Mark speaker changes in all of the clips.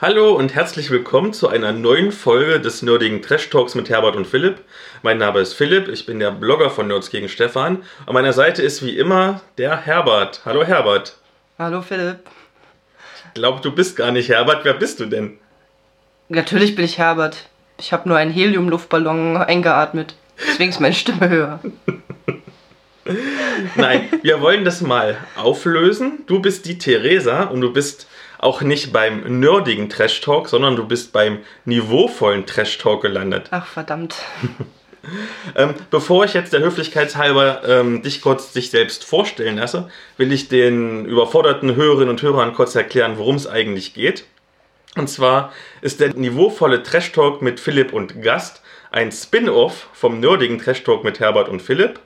Speaker 1: Hallo und herzlich willkommen zu einer neuen Folge des nerdigen Trash Talks mit Herbert und Philipp. Mein Name ist Philipp, ich bin der Blogger von Nerds gegen Stefan. An meiner Seite ist wie immer der Herbert. Hallo Herbert.
Speaker 2: Hallo Philipp.
Speaker 1: Ich glaube, du bist gar nicht Herbert. Wer bist du denn?
Speaker 2: Natürlich bin ich Herbert. Ich habe nur einen Helium-Luftballon eingeatmet. Deswegen ist meine Stimme höher.
Speaker 1: Nein, wir wollen das mal auflösen. Du bist die Theresa und du bist auch nicht beim nerdigen Trash Talk, sondern du bist beim niveauvollen Trash Talk gelandet.
Speaker 2: Ach, verdammt.
Speaker 1: ähm, bevor ich jetzt der Höflichkeitshalber ähm, dich kurz sich selbst vorstellen lasse, will ich den überforderten Hörerinnen und Hörern kurz erklären, worum es eigentlich geht. Und zwar ist der niveauvolle Trash Talk mit Philipp und Gast ein Spin-off vom nerdigen Trash Talk mit Herbert und Philipp.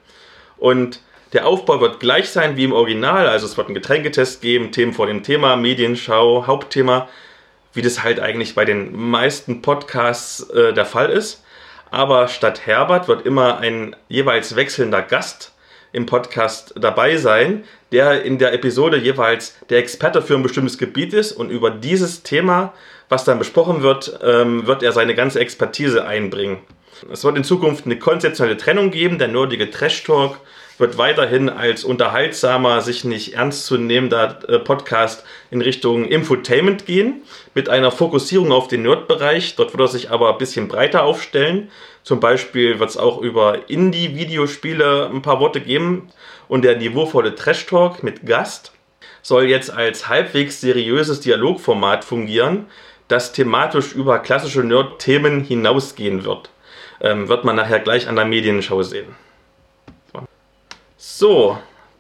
Speaker 1: Und der Aufbau wird gleich sein wie im Original, also es wird einen Getränketest geben, Themen vor dem Thema, Medienschau, Hauptthema, wie das halt eigentlich bei den meisten Podcasts äh, der Fall ist. Aber statt Herbert wird immer ein jeweils wechselnder Gast im Podcast dabei sein, der in der Episode jeweils der Experte für ein bestimmtes Gebiet ist und über dieses Thema, was dann besprochen wird, ähm, wird er seine ganze Expertise einbringen. Es wird in Zukunft eine konzeptionelle Trennung geben, der nerdige Trash Talk wird weiterhin als unterhaltsamer, sich nicht ernst zu nehmender äh, Podcast in Richtung Infotainment gehen, mit einer Fokussierung auf den Nerd-Bereich. Dort wird er sich aber ein bisschen breiter aufstellen. Zum Beispiel wird es auch über Indie-Videospiele ein paar Worte geben. Und der niveauvolle Trash-Talk mit Gast soll jetzt als halbwegs seriöses Dialogformat fungieren, das thematisch über klassische Nerd-Themen hinausgehen wird. Ähm, wird man nachher gleich an der Medienschau sehen. So,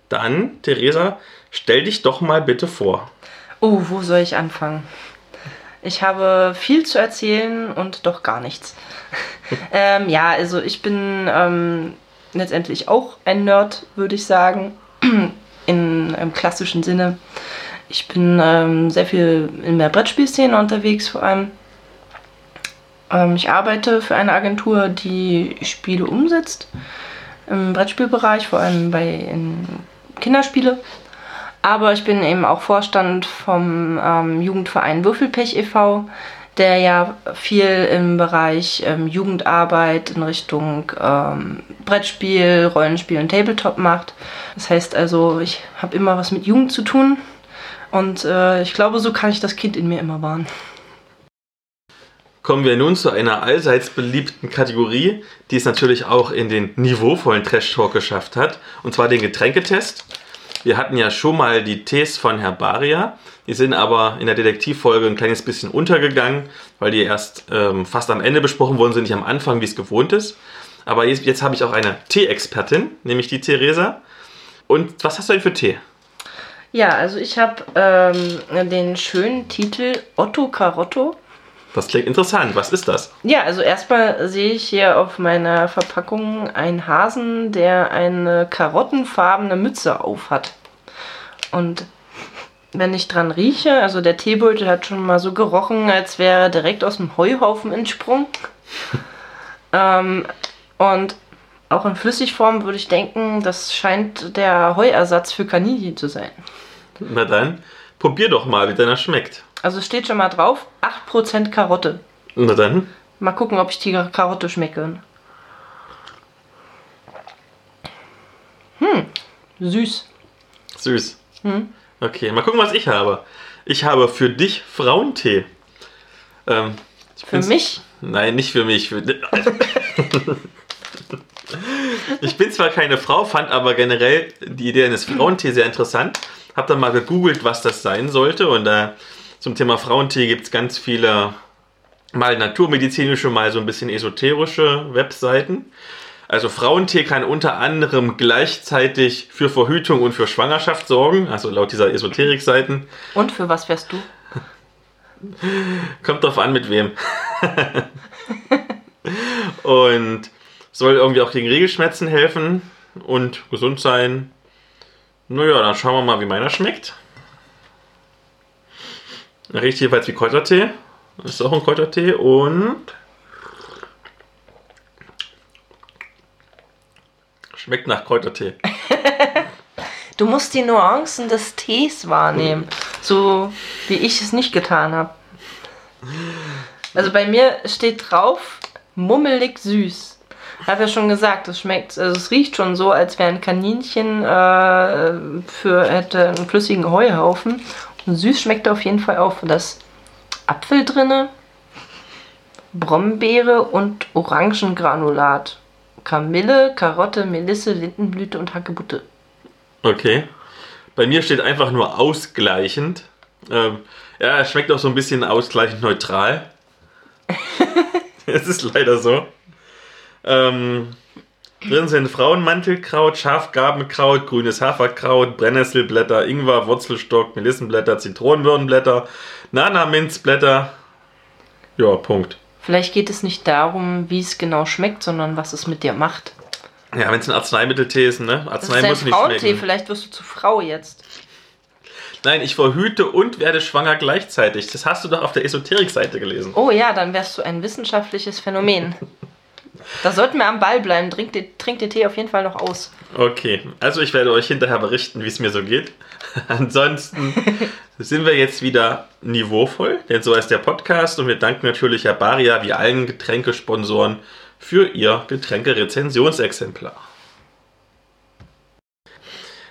Speaker 1: dann, Theresa, stell dich doch mal bitte vor.
Speaker 2: Oh, wo soll ich anfangen? Ich habe viel zu erzählen und doch gar nichts. ähm, ja, also ich bin ähm, letztendlich auch ein Nerd, würde ich sagen, in, im klassischen Sinne. Ich bin ähm, sehr viel in der Brettspielszene unterwegs, vor allem. Ähm, ich arbeite für eine Agentur, die Spiele umsetzt im Brettspielbereich, vor allem bei Kinderspiele. Aber ich bin eben auch Vorstand vom ähm, Jugendverein Würfelpech e.V., der ja viel im Bereich ähm, Jugendarbeit in Richtung ähm, Brettspiel, Rollenspiel und Tabletop macht. Das heißt also, ich habe immer was mit Jugend zu tun und äh, ich glaube, so kann ich das Kind in mir immer wahren
Speaker 1: kommen wir nun zu einer allseits beliebten Kategorie, die es natürlich auch in den niveauvollen Trash Talk geschafft hat, und zwar den Getränketest. Wir hatten ja schon mal die Tees von Herbaria, die sind aber in der Detektivfolge ein kleines bisschen untergegangen, weil die erst ähm, fast am Ende besprochen wurden, sind nicht am Anfang, wie es gewohnt ist. Aber jetzt, jetzt habe ich auch eine Tee-Expertin, nämlich die Theresa. Und was hast du denn für Tee?
Speaker 2: Ja, also ich habe ähm, den schönen Titel Otto Carotto
Speaker 1: das klingt interessant. Was ist das?
Speaker 2: Ja, also erstmal sehe ich hier auf meiner Verpackung einen Hasen, der eine karottenfarbene Mütze auf hat. Und wenn ich dran rieche, also der Teebeutel hat schon mal so gerochen, als wäre er direkt aus dem Heuhaufen entsprungen. ähm, und auch in Flüssigform würde ich denken, das scheint der Heuersatz für Kaninchen zu sein.
Speaker 1: Na dann, probier doch mal, wie deiner schmeckt.
Speaker 2: Also es steht schon mal drauf, 8% Karotte.
Speaker 1: Na dann.
Speaker 2: Mal gucken, ob ich die Karotte schmecke. Hm, süß.
Speaker 1: Süß. Hm? Okay, mal gucken, was ich habe. Ich habe für dich Frauentee.
Speaker 2: Ähm, für mich?
Speaker 1: Nein, nicht für mich. Für ich bin zwar keine Frau, fand aber generell die Idee eines Frauentee sehr interessant. Hab dann mal gegoogelt, was das sein sollte und da äh, zum Thema Frauentee gibt es ganz viele, mal naturmedizinische, mal so ein bisschen esoterische Webseiten. Also Frauentee kann unter anderem gleichzeitig für Verhütung und für Schwangerschaft sorgen, also laut dieser Esoterik-Seiten.
Speaker 2: Und für was wärst du?
Speaker 1: Kommt drauf an, mit wem. und soll irgendwie auch gegen Regelschmerzen helfen und gesund sein. Naja, dann schauen wir mal, wie meiner schmeckt. Riecht jeweils wie Kräutertee. Das ist auch ein Kräutertee und schmeckt nach Kräutertee.
Speaker 2: Du musst die Nuancen des Tees wahrnehmen, so wie ich es nicht getan habe. Also bei mir steht drauf, mummelig süß. Ich habe ja schon gesagt, es schmeckt, also es riecht schon so, als wäre ein Kaninchen äh, für hätte einen flüssigen Heuhaufen. Süß schmeckt auf jeden Fall auch. Da ist Apfel drinne, Brombeere und Orangengranulat. Kamille, Karotte, Melisse, Lindenblüte und Hagebutte.
Speaker 1: Okay. Bei mir steht einfach nur ausgleichend. Ähm, ja, es schmeckt auch so ein bisschen ausgleichend neutral. Es ist leider so. Ähm, drin sind Frauenmantelkraut, Schafgarbenkraut, grünes Haferkraut, Brennnesselblätter, Ingwer, Wurzelstock, Melissenblätter, Zitronenwürdenblätter, Nana-Minzblätter. Ja, Punkt.
Speaker 2: Vielleicht geht es nicht darum, wie es genau schmeckt, sondern was es mit dir macht.
Speaker 1: Ja, wenn es ein Arzneimitteltee ist, ne?
Speaker 2: Das ist
Speaker 1: Arznei
Speaker 2: ein
Speaker 1: muss nicht
Speaker 2: Frauentee,
Speaker 1: schmecken.
Speaker 2: vielleicht wirst du zu Frau jetzt.
Speaker 1: Nein, ich verhüte und werde schwanger gleichzeitig. Das hast du doch auf der Esoterik-Seite gelesen.
Speaker 2: Oh ja, dann wärst du ein wissenschaftliches Phänomen. Da sollten wir am Ball bleiben. Trink, den- trink den Tee auf jeden Fall noch aus.
Speaker 1: Okay, also ich werde euch hinterher berichten, wie es mir so geht. Ansonsten sind wir jetzt wieder niveauvoll, denn so ist der Podcast und wir danken natürlich Herr Baria wie allen Getränkesponsoren für ihr Getränke-Rezensionsexemplar.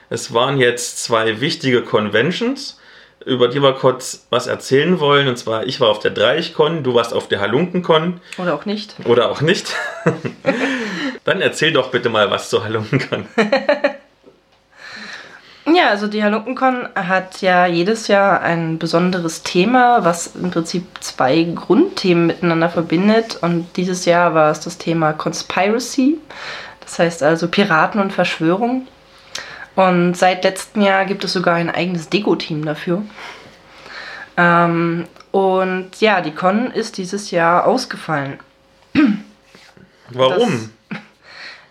Speaker 1: Es waren jetzt zwei wichtige Conventions, über die wir kurz was erzählen wollen. Und zwar, ich war auf der Dreichcon, du warst auf der Halunkencon
Speaker 2: Oder auch nicht.
Speaker 1: oder auch nicht. Dann erzähl doch bitte mal was zur Halunkencon.
Speaker 2: Ja, also die Halunkencon hat ja jedes Jahr ein besonderes Thema, was im Prinzip zwei Grundthemen miteinander verbindet. Und dieses Jahr war es das Thema Conspiracy, das heißt also Piraten und Verschwörung. Und seit letztem Jahr gibt es sogar ein eigenes Deko-Team dafür. Ähm, und ja, die Con ist dieses Jahr ausgefallen.
Speaker 1: Warum?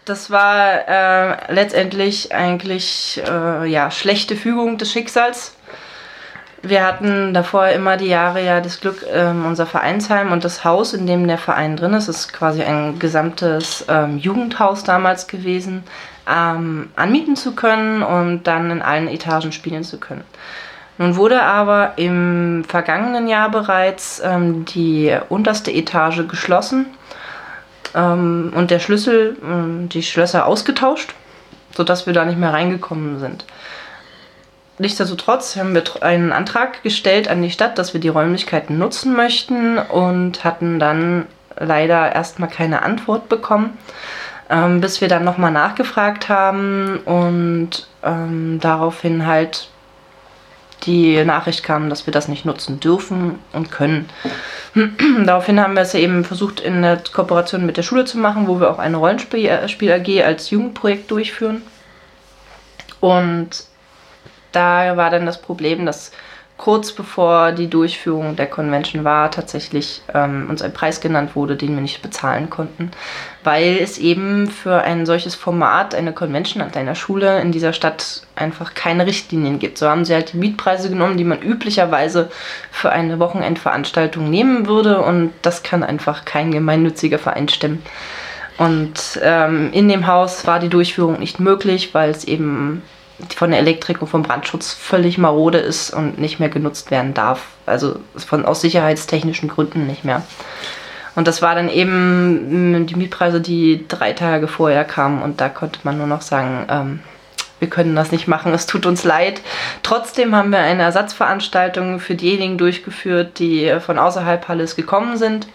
Speaker 2: Das war äh, letztendlich eigentlich äh, ja, schlechte Fügung des Schicksals. Wir hatten davor immer die Jahre ja das Glück, ähm, unser Vereinsheim und das Haus, in dem der Verein drin ist, ist quasi ein gesamtes ähm, Jugendhaus damals gewesen, ähm, anmieten zu können und dann in allen Etagen spielen zu können. Nun wurde aber im vergangenen Jahr bereits ähm, die unterste Etage geschlossen ähm, und der Schlüssel, ähm, die Schlösser ausgetauscht, sodass wir da nicht mehr reingekommen sind. Nichtsdestotrotz haben wir einen Antrag gestellt an die Stadt, dass wir die Räumlichkeiten nutzen möchten und hatten dann leider erstmal keine Antwort bekommen, ähm, bis wir dann nochmal nachgefragt haben und ähm, daraufhin halt die Nachricht kam, dass wir das nicht nutzen dürfen und können. Daraufhin haben wir es eben versucht, in der Kooperation mit der Schule zu machen, wo wir auch eine Rollenspiel AG als Jugendprojekt durchführen. Und da war dann das Problem, dass kurz bevor die Durchführung der Convention war, tatsächlich ähm, uns ein Preis genannt wurde, den wir nicht bezahlen konnten, weil es eben für ein solches Format, eine Convention an einer Schule in dieser Stadt einfach keine Richtlinien gibt. So haben sie halt die Mietpreise genommen, die man üblicherweise für eine Wochenendveranstaltung nehmen würde und das kann einfach kein gemeinnütziger Verein stemmen. Und ähm, in dem Haus war die Durchführung nicht möglich, weil es eben von der Elektrik und vom Brandschutz völlig marode ist und nicht mehr genutzt werden darf. Also von, aus sicherheitstechnischen Gründen nicht mehr. Und das war dann eben mh, die Mietpreise, die drei Tage vorher kamen und da konnte man nur noch sagen, ähm, wir können das nicht machen, es tut uns leid. Trotzdem haben wir eine Ersatzveranstaltung für diejenigen durchgeführt, die von außerhalb Halles gekommen sind.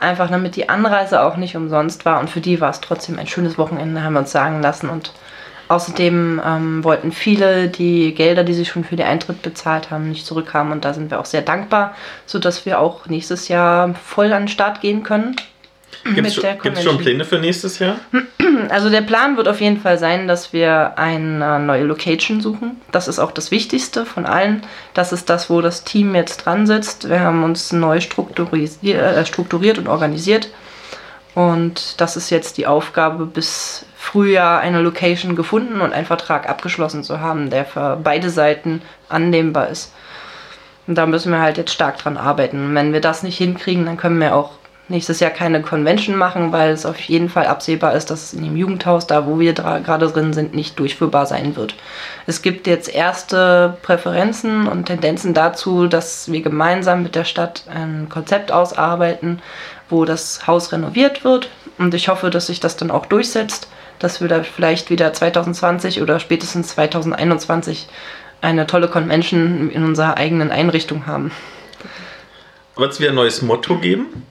Speaker 2: Einfach damit die Anreise auch nicht umsonst war und für die war es trotzdem ein schönes Wochenende, haben wir uns sagen lassen. Und außerdem ähm, wollten viele die Gelder, die sie schon für den Eintritt bezahlt haben, nicht zurückhaben und da sind wir auch sehr dankbar, sodass wir auch nächstes Jahr voll an den Start gehen können.
Speaker 1: Gibt es schon. Pläne für nächstes Jahr?
Speaker 2: Also der Plan wird auf jeden Fall sein, dass wir eine neue Location suchen. Das ist auch das Wichtigste von allen. Das ist das, wo das Team jetzt dran sitzt. Wir haben uns neu äh, strukturiert und organisiert. Und das ist jetzt die Aufgabe bis Frühjahr eine Location gefunden und einen Vertrag abgeschlossen zu haben, der für beide Seiten annehmbar ist. Und da müssen wir halt jetzt stark dran arbeiten. Und wenn wir das nicht hinkriegen, dann können wir auch nächstes Jahr keine Convention machen, weil es auf jeden Fall absehbar ist, dass es in dem Jugendhaus, da wo wir gerade drin sind, nicht durchführbar sein wird. Es gibt jetzt erste Präferenzen und Tendenzen dazu, dass wir gemeinsam mit der Stadt ein Konzept ausarbeiten, wo das Haus renoviert wird. Und ich hoffe, dass sich das dann auch durchsetzt, dass wir da vielleicht wieder 2020 oder spätestens 2021 eine tolle Convention in unserer eigenen Einrichtung haben.
Speaker 1: Wird es wieder ein neues Motto geben?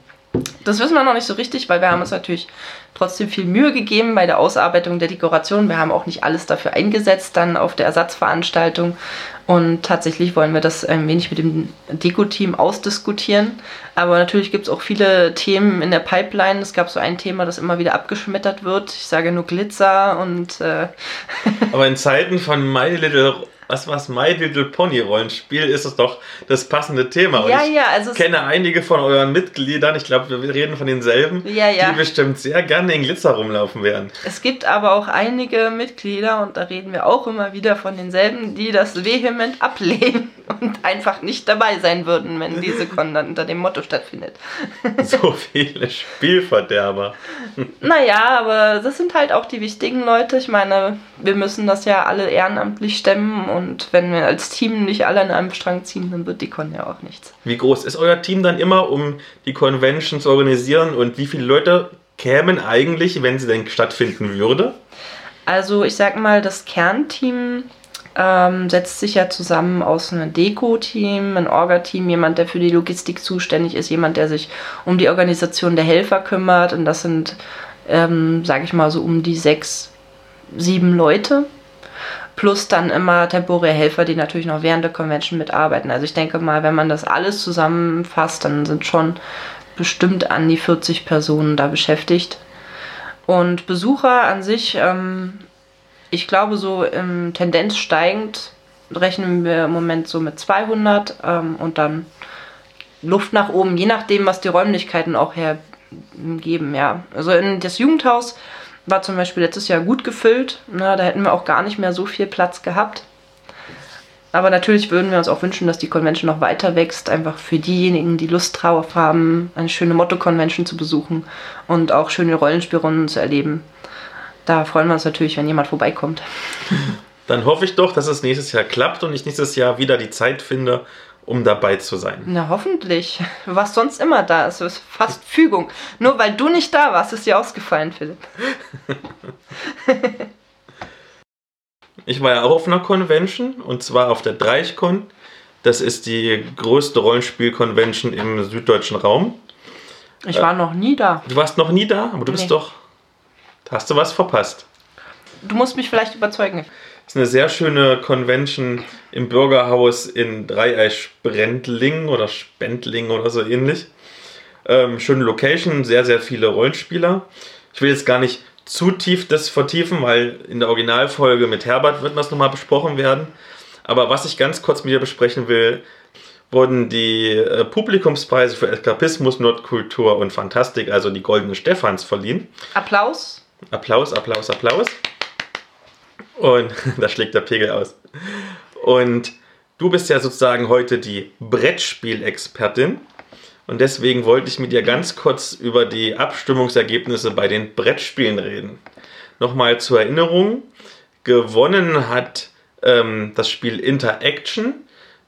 Speaker 2: Das wissen wir noch nicht so richtig, weil wir haben uns natürlich trotzdem viel Mühe gegeben bei der Ausarbeitung der Dekoration. Wir haben auch nicht alles dafür eingesetzt, dann auf der Ersatzveranstaltung. Und tatsächlich wollen wir das ein wenig mit dem Deko-Team ausdiskutieren. Aber natürlich gibt es auch viele Themen in der Pipeline. Es gab so ein Thema, das immer wieder abgeschmettert wird. Ich sage nur Glitzer und. Äh
Speaker 1: Aber in Zeiten von My Little was was My Little Pony Rollenspiel ist es doch das passende Thema.
Speaker 2: Ja, ja, also
Speaker 1: ich kenne einige von euren Mitgliedern, ich glaube, wir reden von denselben,
Speaker 2: ja, ja.
Speaker 1: die bestimmt sehr gerne in Glitzer rumlaufen werden.
Speaker 2: Es gibt aber auch einige Mitglieder, und da reden wir auch immer wieder von denselben, die das vehement ablehnen und einfach nicht dabei sein würden, wenn diese Con dann unter dem Motto stattfindet.
Speaker 1: so viele Spielverderber.
Speaker 2: naja, aber das sind halt auch die wichtigen Leute. Ich meine, wir müssen das ja alle ehrenamtlich stemmen und und wenn wir als Team nicht alle an einem Strang ziehen, dann wird die Con ja auch nichts.
Speaker 1: Wie groß ist euer Team dann immer, um die Convention zu organisieren? Und wie viele Leute kämen eigentlich, wenn sie denn stattfinden würde?
Speaker 2: Also ich sag mal, das Kernteam ähm, setzt sich ja zusammen aus einem Deko-Team, ein Orga-Team, jemand, der für die Logistik zuständig ist, jemand, der sich um die Organisation der Helfer kümmert. Und das sind, ähm, sage ich mal, so um die sechs, sieben Leute plus dann immer temporäre Helfer, die natürlich noch während der Convention mitarbeiten. Also ich denke mal, wenn man das alles zusammenfasst, dann sind schon bestimmt an die 40 Personen da beschäftigt. Und Besucher an sich, ähm, ich glaube so im Tendenz steigend rechnen wir im Moment so mit 200 ähm, und dann Luft nach oben, je nachdem, was die Räumlichkeiten auch hergeben. Ja, also in das Jugendhaus war zum Beispiel letztes Jahr gut gefüllt. Na, da hätten wir auch gar nicht mehr so viel Platz gehabt. Aber natürlich würden wir uns auch wünschen, dass die Convention noch weiter wächst. Einfach für diejenigen, die Lust drauf haben, eine schöne Motto-Convention zu besuchen und auch schöne Rollenspielrunden zu erleben. Da freuen wir uns natürlich, wenn jemand vorbeikommt.
Speaker 1: Dann hoffe ich doch, dass es nächstes Jahr klappt und ich nächstes Jahr wieder die Zeit finde, um dabei zu sein.
Speaker 2: Na, hoffentlich. Du warst sonst immer da. Es ist fast Fügung. Nur weil du nicht da warst, ist dir ausgefallen, Philipp.
Speaker 1: ich war ja auch auf einer Convention und zwar auf der Dreichcon. Das ist die größte Rollenspiel-Convention im süddeutschen Raum.
Speaker 2: Ich war äh, noch nie da.
Speaker 1: Du warst noch nie da, aber du nee. bist doch. Hast du was verpasst?
Speaker 2: Du musst mich vielleicht überzeugen
Speaker 1: ist eine sehr schöne Convention im Bürgerhaus in Dreieich-Brendling oder Spendling oder so ähnlich. Ähm, schöne Location, sehr, sehr viele Rollenspieler. Ich will jetzt gar nicht zu tief das vertiefen, weil in der Originalfolge mit Herbert wird das nochmal besprochen werden. Aber was ich ganz kurz mit dir besprechen will, wurden die äh, Publikumspreise für Eskapismus, Nordkultur und Fantastik, also die Goldene Stephans, verliehen.
Speaker 2: Applaus.
Speaker 1: Applaus, Applaus, Applaus. Und da schlägt der Pegel aus. Und du bist ja sozusagen heute die Brettspielexpertin. Und deswegen wollte ich mit dir ganz kurz über die Abstimmungsergebnisse bei den Brettspielen reden. Nochmal zur Erinnerung. Gewonnen hat ähm, das Spiel Interaction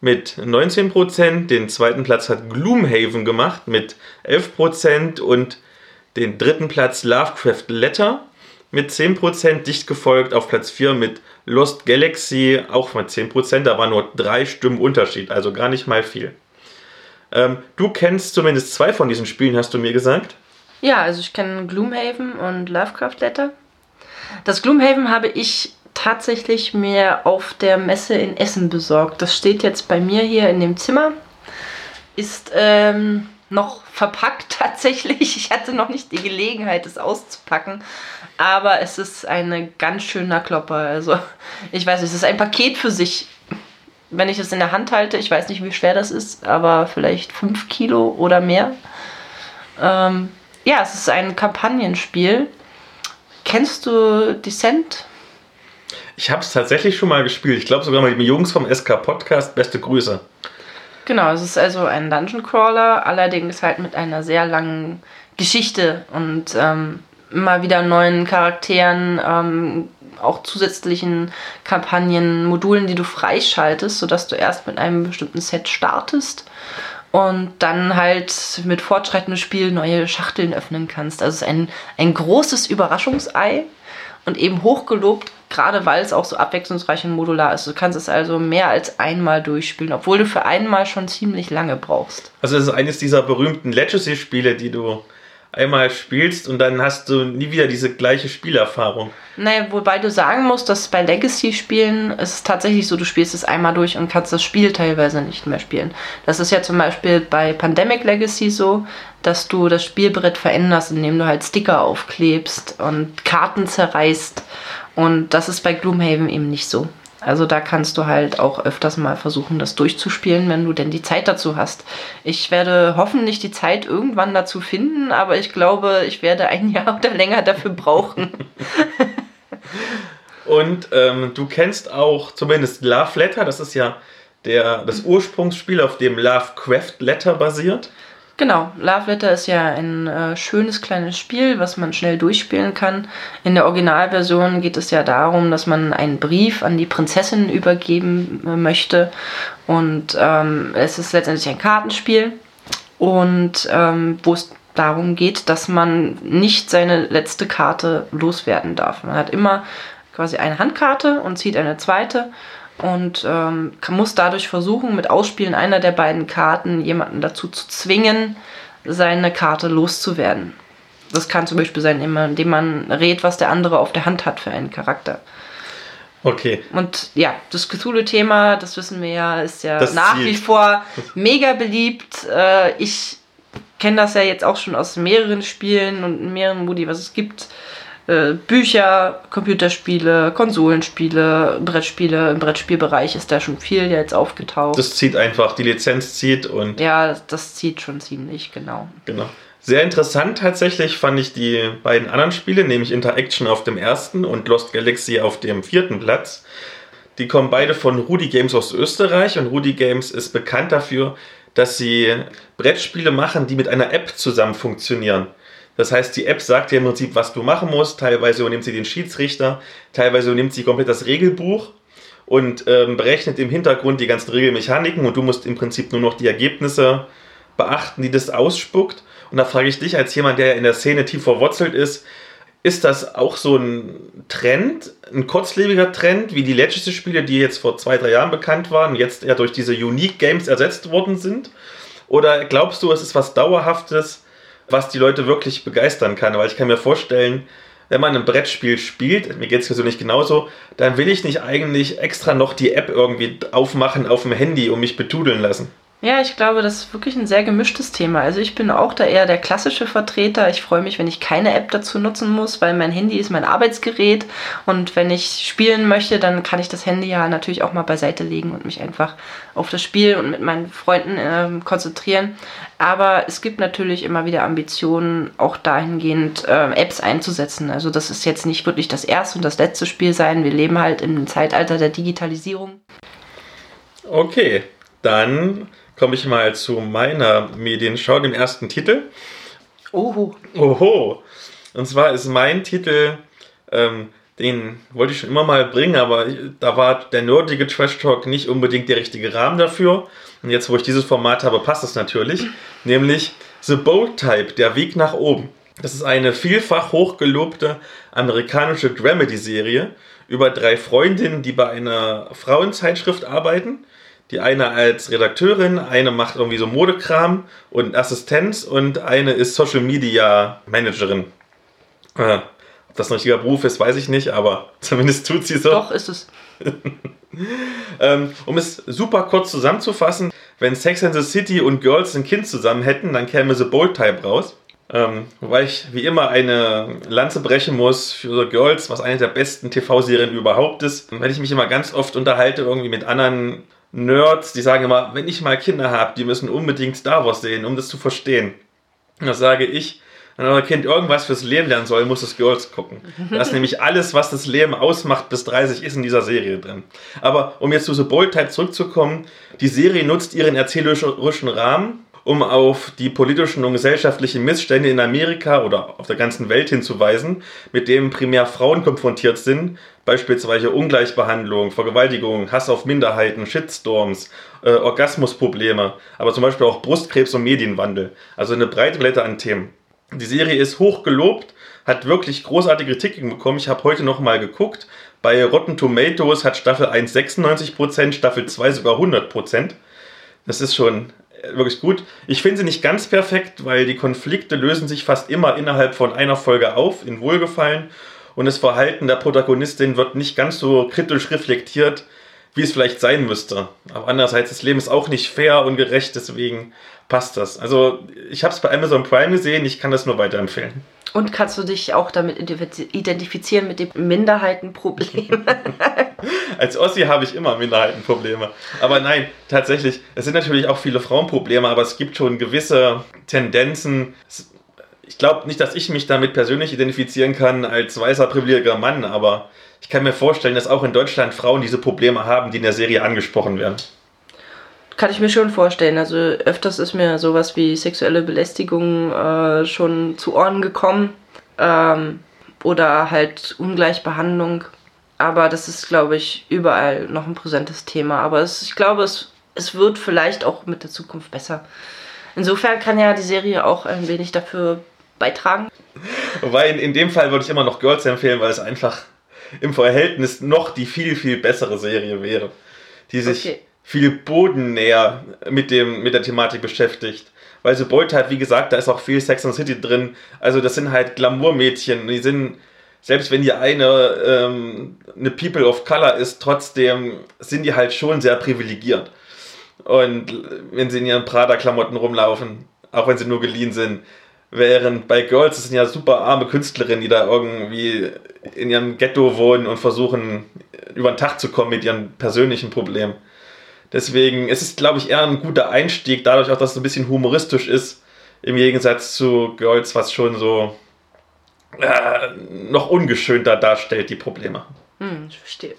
Speaker 1: mit 19%. Den zweiten Platz hat Gloomhaven gemacht mit 11% und den dritten Platz Lovecraft Letter mit 10%, dicht gefolgt auf Platz 4 mit Lost Galaxy, auch mit 10%. Da war nur drei Stimmen Unterschied, also gar nicht mal viel. Ähm, du kennst zumindest zwei von diesen Spielen, hast du mir gesagt?
Speaker 2: Ja, also ich kenne Gloomhaven und Lovecraft Letter. Das Gloomhaven habe ich tatsächlich mir auf der Messe in Essen besorgt. Das steht jetzt bei mir hier in dem Zimmer. Ist ähm, noch verpackt tatsächlich. Ich hatte noch nicht die Gelegenheit, es auszupacken. Aber es ist ein ganz schöner Klopper. Also, ich weiß nicht, es ist ein Paket für sich. Wenn ich es in der Hand halte, ich weiß nicht, wie schwer das ist, aber vielleicht 5 Kilo oder mehr. Ähm, ja, es ist ein Kampagnenspiel. Kennst du Descent?
Speaker 1: Ich habe es tatsächlich schon mal gespielt. Ich glaube sogar mal die Jungs vom SK Podcast. Beste Grüße.
Speaker 2: Genau, es ist also ein Dungeon Crawler, allerdings halt mit einer sehr langen Geschichte und ähm, immer wieder neuen Charakteren, ähm, auch zusätzlichen Kampagnen, Modulen, die du freischaltest, sodass du erst mit einem bestimmten Set startest und dann halt mit fortschreitendem Spiel neue Schachteln öffnen kannst. Also es ist ein, ein großes Überraschungsei und eben hochgelobt, gerade weil es auch so abwechslungsreich und modular ist. Du kannst es also mehr als einmal durchspielen, obwohl du für einmal schon ziemlich lange brauchst.
Speaker 1: Also es ist eines dieser berühmten Legacy-Spiele, die du einmal spielst und dann hast du nie wieder diese gleiche Spielerfahrung.
Speaker 2: Naja, wobei du sagen musst, dass bei Legacy-Spielen ist es tatsächlich so, du spielst es einmal durch und kannst das Spiel teilweise nicht mehr spielen. Das ist ja zum Beispiel bei Pandemic Legacy so, dass du das Spielbrett veränderst, indem du halt Sticker aufklebst und Karten zerreißt. Und das ist bei Gloomhaven eben nicht so. Also da kannst du halt auch öfters mal versuchen, das durchzuspielen, wenn du denn die Zeit dazu hast. Ich werde hoffentlich die Zeit irgendwann dazu finden, aber ich glaube, ich werde ein Jahr oder länger dafür brauchen.
Speaker 1: Und ähm, du kennst auch zumindest Love Letter, das ist ja der, das Ursprungsspiel, auf dem Lovecraft Letter basiert.
Speaker 2: Genau, Love Letter ist ja ein äh, schönes kleines Spiel, was man schnell durchspielen kann. In der Originalversion geht es ja darum, dass man einen Brief an die Prinzessin übergeben äh, möchte. Und ähm, es ist letztendlich ein Kartenspiel. Und ähm, wo es darum geht, dass man nicht seine letzte Karte loswerden darf. Man hat immer quasi eine Handkarte und zieht eine zweite und ähm, muss dadurch versuchen, mit Ausspielen einer der beiden Karten jemanden dazu zu zwingen, seine Karte loszuwerden. Das kann zum Beispiel sein, indem man rät, was der andere auf der Hand hat für einen Charakter.
Speaker 1: Okay.
Speaker 2: Und ja, das Cthulhu-Thema, das wissen wir ja, ist ja das nach Ziel. wie vor mega beliebt. Äh, ich kenne das ja jetzt auch schon aus mehreren Spielen und mehreren Moody, was es gibt. Äh, Bücher, Computerspiele, Konsolenspiele, Brettspiele. Im Brettspielbereich ist da schon viel jetzt aufgetaucht.
Speaker 1: Das zieht einfach, die Lizenz zieht und.
Speaker 2: Ja, das, das zieht schon ziemlich, genau.
Speaker 1: Genau. Sehr interessant tatsächlich fand ich die beiden anderen Spiele, nämlich Interaction auf dem ersten und Lost Galaxy auf dem vierten Platz. Die kommen beide von Rudy Games aus Österreich und Rudy Games ist bekannt dafür, dass sie Brettspiele machen, die mit einer App zusammen funktionieren. Das heißt, die App sagt dir im Prinzip, was du machen musst. Teilweise übernimmt sie den Schiedsrichter, teilweise übernimmt sie komplett das Regelbuch und ähm, berechnet im Hintergrund die ganzen Regelmechaniken und du musst im Prinzip nur noch die Ergebnisse beachten, die das ausspuckt. Und da frage ich dich als jemand, der in der Szene tief verwurzelt ist, ist das auch so ein Trend, ein kurzlebiger Trend, wie die Legacy-Spiele, die jetzt vor zwei, drei Jahren bekannt waren, jetzt eher durch diese Unique Games ersetzt worden sind? Oder glaubst du, es ist was Dauerhaftes, was die Leute wirklich begeistern kann. Weil ich kann mir vorstellen, wenn man ein Brettspiel spielt, mir geht es persönlich genauso, dann will ich nicht eigentlich extra noch die App irgendwie aufmachen auf dem Handy und mich betudeln lassen.
Speaker 2: Ja, ich glaube, das ist wirklich ein sehr gemischtes Thema. Also ich bin auch da eher der klassische Vertreter. Ich freue mich, wenn ich keine App dazu nutzen muss, weil mein Handy ist mein Arbeitsgerät und wenn ich spielen möchte, dann kann ich das Handy ja natürlich auch mal beiseite legen und mich einfach auf das Spiel und mit meinen Freunden äh, konzentrieren. Aber es gibt natürlich immer wieder Ambitionen, auch dahingehend äh, Apps einzusetzen. Also das ist jetzt nicht wirklich das erste und das letzte Spiel sein. Wir leben halt im Zeitalter der Digitalisierung.
Speaker 1: Okay, dann komme ich mal zu meiner Medienschau, dem ersten Titel.
Speaker 2: Oho.
Speaker 1: Oho. Und zwar ist mein Titel, ähm, den wollte ich schon immer mal bringen, aber da war der nerdige Trash Talk nicht unbedingt der richtige Rahmen dafür. Und jetzt, wo ich dieses Format habe, passt es natürlich. Nämlich The Bold Type, der Weg nach oben. Das ist eine vielfach hochgelobte amerikanische Dramedy-Serie über drei Freundinnen, die bei einer Frauenzeitschrift arbeiten die eine als Redakteurin, eine macht irgendwie so Modekram und Assistenz und eine ist Social Media Managerin. Äh, ob das ein richtiger Beruf ist, weiß ich nicht, aber zumindest tut sie so.
Speaker 2: Doch, ist es.
Speaker 1: ähm, um es super kurz zusammenzufassen, wenn Sex and the City und Girls ein Kind zusammen hätten, dann käme The Bold Type raus. Ähm, wobei ich wie immer eine Lanze brechen muss für The Girls, was eine der besten TV-Serien überhaupt ist. Wenn ich mich immer ganz oft unterhalte, irgendwie mit anderen Nerds, die sagen immer, wenn ich mal Kinder habe, die müssen unbedingt Star Wars sehen, um das zu verstehen. Und das sage ich, wenn euer Kind irgendwas fürs Leben lernen soll, muss es Girls gucken. Da ist nämlich alles, was das Leben ausmacht, bis 30 ist in dieser Serie drin. Aber um jetzt zu The Bold Type zurückzukommen, die Serie nutzt ihren erzählerischen Rahmen, um auf die politischen und gesellschaftlichen Missstände in Amerika oder auf der ganzen Welt hinzuweisen, mit denen primär Frauen konfrontiert sind, beispielsweise Ungleichbehandlung, Vergewaltigung, Hass auf Minderheiten, Shitstorms, äh, Orgasmusprobleme, aber zum Beispiel auch Brustkrebs und Medienwandel. Also eine breite Palette an Themen. Die Serie ist hoch gelobt, hat wirklich großartige Kritiken bekommen. Ich habe heute noch mal geguckt. Bei Rotten Tomatoes hat Staffel 1 96%, Staffel 2 sogar 100%. Das ist schon wirklich gut. Ich finde sie nicht ganz perfekt, weil die Konflikte lösen sich fast immer innerhalb von einer Folge auf, in Wohlgefallen. Und das Verhalten der Protagonistin wird nicht ganz so kritisch reflektiert, wie es vielleicht sein müsste. Aber andererseits, das Leben ist auch nicht fair und gerecht, deswegen passt das. Also ich habe es bei Amazon Prime gesehen, ich kann das nur weiterempfehlen.
Speaker 2: Und kannst du dich auch damit identifizieren mit dem Minderheitenproblem?
Speaker 1: Als Ossi habe ich immer Minderheitenprobleme. Aber nein, tatsächlich, es sind natürlich auch viele Frauenprobleme, aber es gibt schon gewisse Tendenzen. Ich glaube nicht, dass ich mich damit persönlich identifizieren kann als weißer, privilegierter Mann, aber ich kann mir vorstellen, dass auch in Deutschland Frauen diese Probleme haben, die in der Serie angesprochen werden.
Speaker 2: Kann ich mir schon vorstellen. Also öfters ist mir sowas wie sexuelle Belästigung äh, schon zu Ohren gekommen. Ähm, oder halt Ungleichbehandlung. Aber das ist, glaube ich, überall noch ein präsentes Thema. Aber es, ich glaube, es, es wird vielleicht auch mit der Zukunft besser. Insofern kann ja die Serie auch ein wenig dafür beitragen.
Speaker 1: Wobei in, in dem Fall würde ich immer noch Girls empfehlen, weil es einfach im Verhältnis noch die viel, viel bessere Serie wäre. Die sich okay viel bodennäher mit, dem, mit der Thematik beschäftigt. Weil so Beute hat, wie gesagt, da ist auch viel Sex and City drin. Also das sind halt Glamour-Mädchen. Die sind, selbst wenn die eine ähm, eine People of Color ist, trotzdem sind die halt schon sehr privilegiert. Und wenn sie in ihren Prada-Klamotten rumlaufen, auch wenn sie nur geliehen sind. Während bei Girls, das sind ja super arme Künstlerinnen, die da irgendwie in ihrem Ghetto wohnen und versuchen, über den Tag zu kommen mit ihren persönlichen Problemen. Deswegen es ist es, glaube ich, eher ein guter Einstieg, dadurch auch, dass es ein bisschen humoristisch ist, im Gegensatz zu Girls, was schon so äh, noch ungeschönter darstellt, die Probleme.
Speaker 2: Hm, ich verstehe.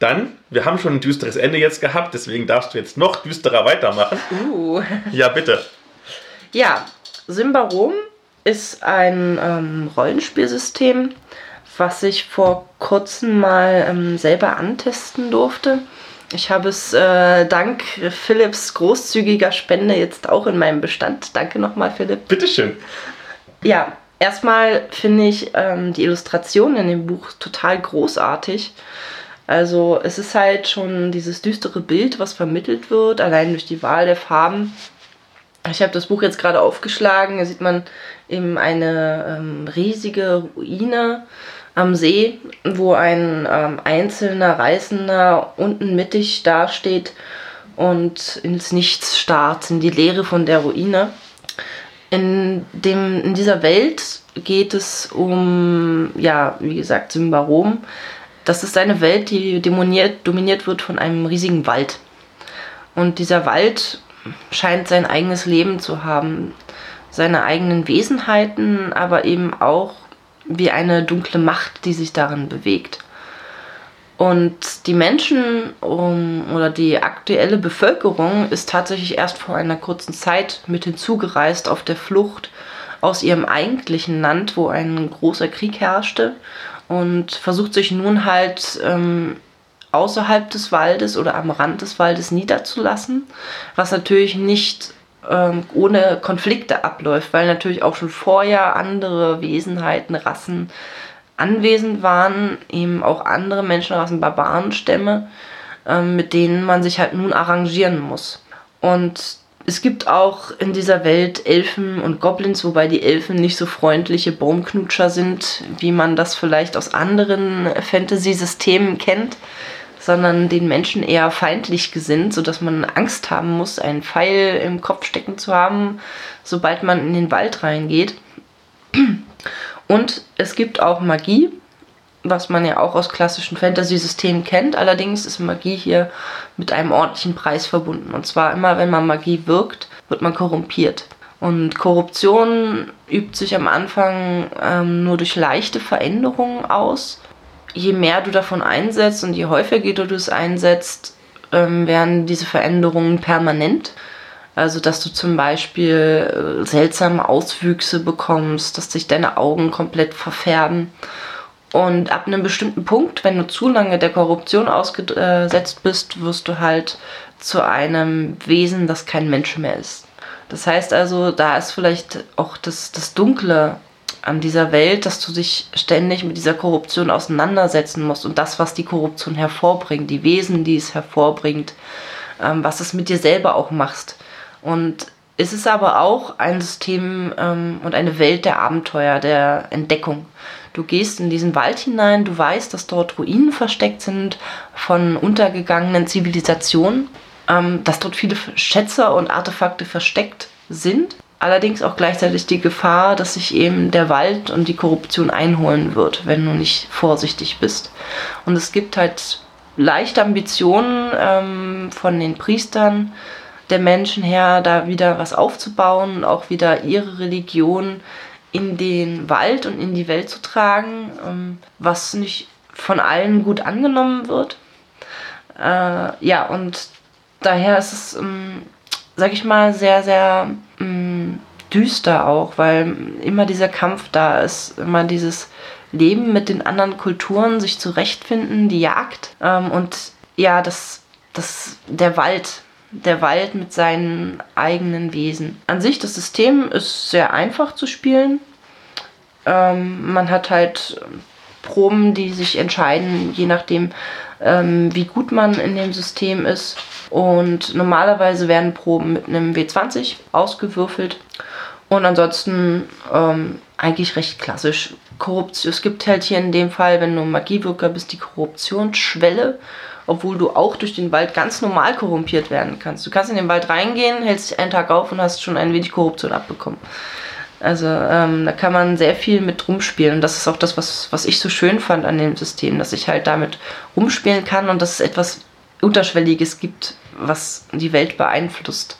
Speaker 1: Dann, wir haben schon ein düsteres Ende jetzt gehabt, deswegen darfst du jetzt noch düsterer weitermachen.
Speaker 2: Uh.
Speaker 1: Ja, bitte.
Speaker 2: Ja, Simbarom ist ein ähm, Rollenspielsystem, was ich vor kurzem mal ähm, selber antesten durfte. Ich habe es äh, dank Philipps großzügiger Spende jetzt auch in meinem Bestand. Danke nochmal, Philipp.
Speaker 1: Bitteschön.
Speaker 2: Ja, erstmal finde ich ähm, die Illustration in dem Buch total großartig. Also es ist halt schon dieses düstere Bild, was vermittelt wird, allein durch die Wahl der Farben. Ich habe das Buch jetzt gerade aufgeschlagen, da sieht man eben eine ähm, riesige Ruine am See, wo ein ähm, einzelner Reisender unten mittig dasteht und ins Nichts starrt, in die Leere von der Ruine. In, dem, in dieser Welt geht es um, ja, wie gesagt, Symbarom. Das ist eine Welt, die dominiert, dominiert wird von einem riesigen Wald. Und dieser Wald scheint sein eigenes Leben zu haben, seine eigenen Wesenheiten, aber eben auch wie eine dunkle Macht, die sich darin bewegt. Und die Menschen um, oder die aktuelle Bevölkerung ist tatsächlich erst vor einer kurzen Zeit mit hinzugereist auf der Flucht aus ihrem eigentlichen Land, wo ein großer Krieg herrschte und versucht sich nun halt ähm, außerhalb des Waldes oder am Rand des Waldes niederzulassen, was natürlich nicht ähm, ohne Konflikte abläuft, weil natürlich auch schon vorher andere Wesenheiten, Rassen anwesend waren, eben auch andere Menschenrassen, Barbarenstämme, ähm, mit denen man sich halt nun arrangieren muss. Und es gibt auch in dieser Welt Elfen und Goblins, wobei die Elfen nicht so freundliche Baumknutscher sind, wie man das vielleicht aus anderen Fantasy-Systemen kennt sondern den Menschen eher feindlich gesinnt, sodass man Angst haben muss, einen Pfeil im Kopf stecken zu haben, sobald man in den Wald reingeht. Und es gibt auch Magie, was man ja auch aus klassischen Fantasy-Systemen kennt. Allerdings ist Magie hier mit einem ordentlichen Preis verbunden. Und zwar immer, wenn man Magie wirkt, wird man korrumpiert. Und Korruption übt sich am Anfang ähm, nur durch leichte Veränderungen aus. Je mehr du davon einsetzt und je häufiger du es einsetzt, ähm, werden diese Veränderungen permanent. Also, dass du zum Beispiel äh, seltsame Auswüchse bekommst, dass sich deine Augen komplett verfärben. Und ab einem bestimmten Punkt, wenn du zu lange der Korruption ausgesetzt bist, wirst du halt zu einem Wesen, das kein Mensch mehr ist. Das heißt also, da ist vielleicht auch das, das Dunkle an dieser Welt, dass du dich ständig mit dieser Korruption auseinandersetzen musst und das, was die Korruption hervorbringt, die Wesen, die es hervorbringt, ähm, was es mit dir selber auch machst. Und es ist aber auch ein System ähm, und eine Welt der Abenteuer, der Entdeckung. Du gehst in diesen Wald hinein, du weißt, dass dort Ruinen versteckt sind von untergegangenen Zivilisationen, ähm, dass dort viele Schätze und Artefakte versteckt sind. Allerdings auch gleichzeitig die Gefahr, dass sich eben der Wald und die Korruption einholen wird, wenn du nicht vorsichtig bist. Und es gibt halt leichte Ambitionen ähm, von den Priestern, der Menschen her, da wieder was aufzubauen und auch wieder ihre Religion in den Wald und in die Welt zu tragen, ähm, was nicht von allen gut angenommen wird. Äh, ja, und daher ist es, ähm, sag ich mal, sehr, sehr ähm, düster auch, weil immer dieser Kampf da ist, immer dieses Leben mit den anderen Kulturen, sich zurechtfinden, die Jagd ähm, und ja, das, das, der Wald, der Wald mit seinen eigenen Wesen. An sich, das System ist sehr einfach zu spielen. Ähm, man hat halt Proben, die sich entscheiden, je nachdem, ähm, wie gut man in dem System ist. Und normalerweise werden Proben mit einem W20 ausgewürfelt. Und ansonsten ähm, eigentlich recht klassisch. Korruption. Es gibt halt hier in dem Fall, wenn du Magiewirker bist, die Korruptionsschwelle obwohl du auch durch den Wald ganz normal korrumpiert werden kannst. Du kannst in den Wald reingehen, hältst dich einen Tag auf und hast schon ein wenig Korruption abbekommen. Also ähm, da kann man sehr viel mit rumspielen. Und das ist auch das, was, was ich so schön fand an dem System, dass ich halt damit rumspielen kann und dass es etwas Unterschwelliges gibt, was die Welt beeinflusst.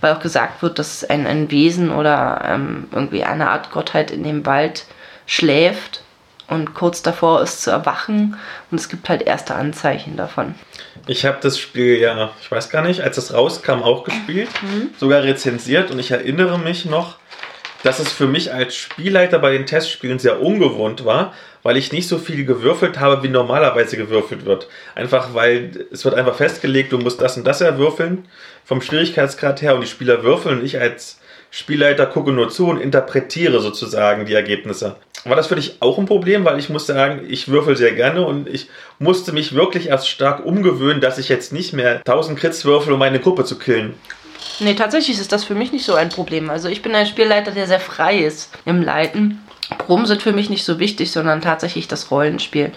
Speaker 2: Weil auch gesagt wird, dass ein, ein Wesen oder ähm, irgendwie eine Art Gottheit in dem Wald schläft und kurz davor ist zu erwachen und es gibt halt erste Anzeichen davon.
Speaker 1: Ich habe das Spiel ja, ich weiß gar nicht, als es rauskam, auch gespielt, mhm. sogar rezensiert und ich erinnere mich noch, dass es für mich als Spielleiter bei den Testspielen sehr ungewohnt war, weil ich nicht so viel gewürfelt habe, wie normalerweise gewürfelt wird. Einfach weil es wird einfach festgelegt, du musst das und das erwürfeln vom Schwierigkeitsgrad her und die Spieler würfeln und ich als Spielleiter gucke nur zu und interpretiere sozusagen die Ergebnisse. War das für dich auch ein Problem? Weil ich muss sagen, ich würfel sehr gerne und ich musste mich wirklich erst stark umgewöhnen, dass ich jetzt nicht mehr 1000 Crits würfel, um meine Gruppe zu killen.
Speaker 2: Nee, tatsächlich ist das für mich nicht so ein Problem. Also ich bin ein Spielleiter, der sehr frei ist im Leiten. Proben sind für mich nicht so wichtig, sondern tatsächlich das Rollenspiel.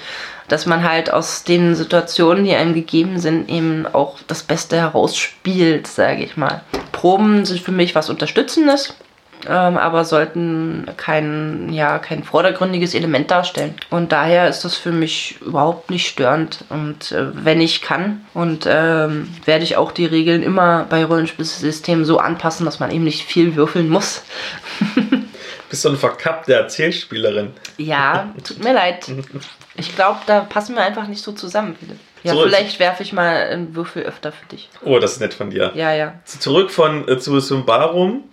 Speaker 2: Dass man halt aus den Situationen, die einem gegeben sind, eben auch das Beste herausspielt, sage ich mal. Proben sind für mich was Unterstützendes, ähm, aber sollten kein, ja, kein vordergründiges Element darstellen. Und daher ist das für mich überhaupt nicht störend. Und äh, wenn ich kann, und ähm, werde ich auch die Regeln immer bei Rollenspielsystemen so anpassen, dass man eben nicht viel würfeln muss.
Speaker 1: bist so eine verkappte Erzählspielerin.
Speaker 2: Ja, tut mir leid. Ich glaube, da passen wir einfach nicht so zusammen. Ja, so, vielleicht werfe ich mal einen Würfel öfter für dich.
Speaker 1: Oh, das ist nett von dir.
Speaker 2: Ja, ja.
Speaker 1: Zurück von äh, zu Symbarum.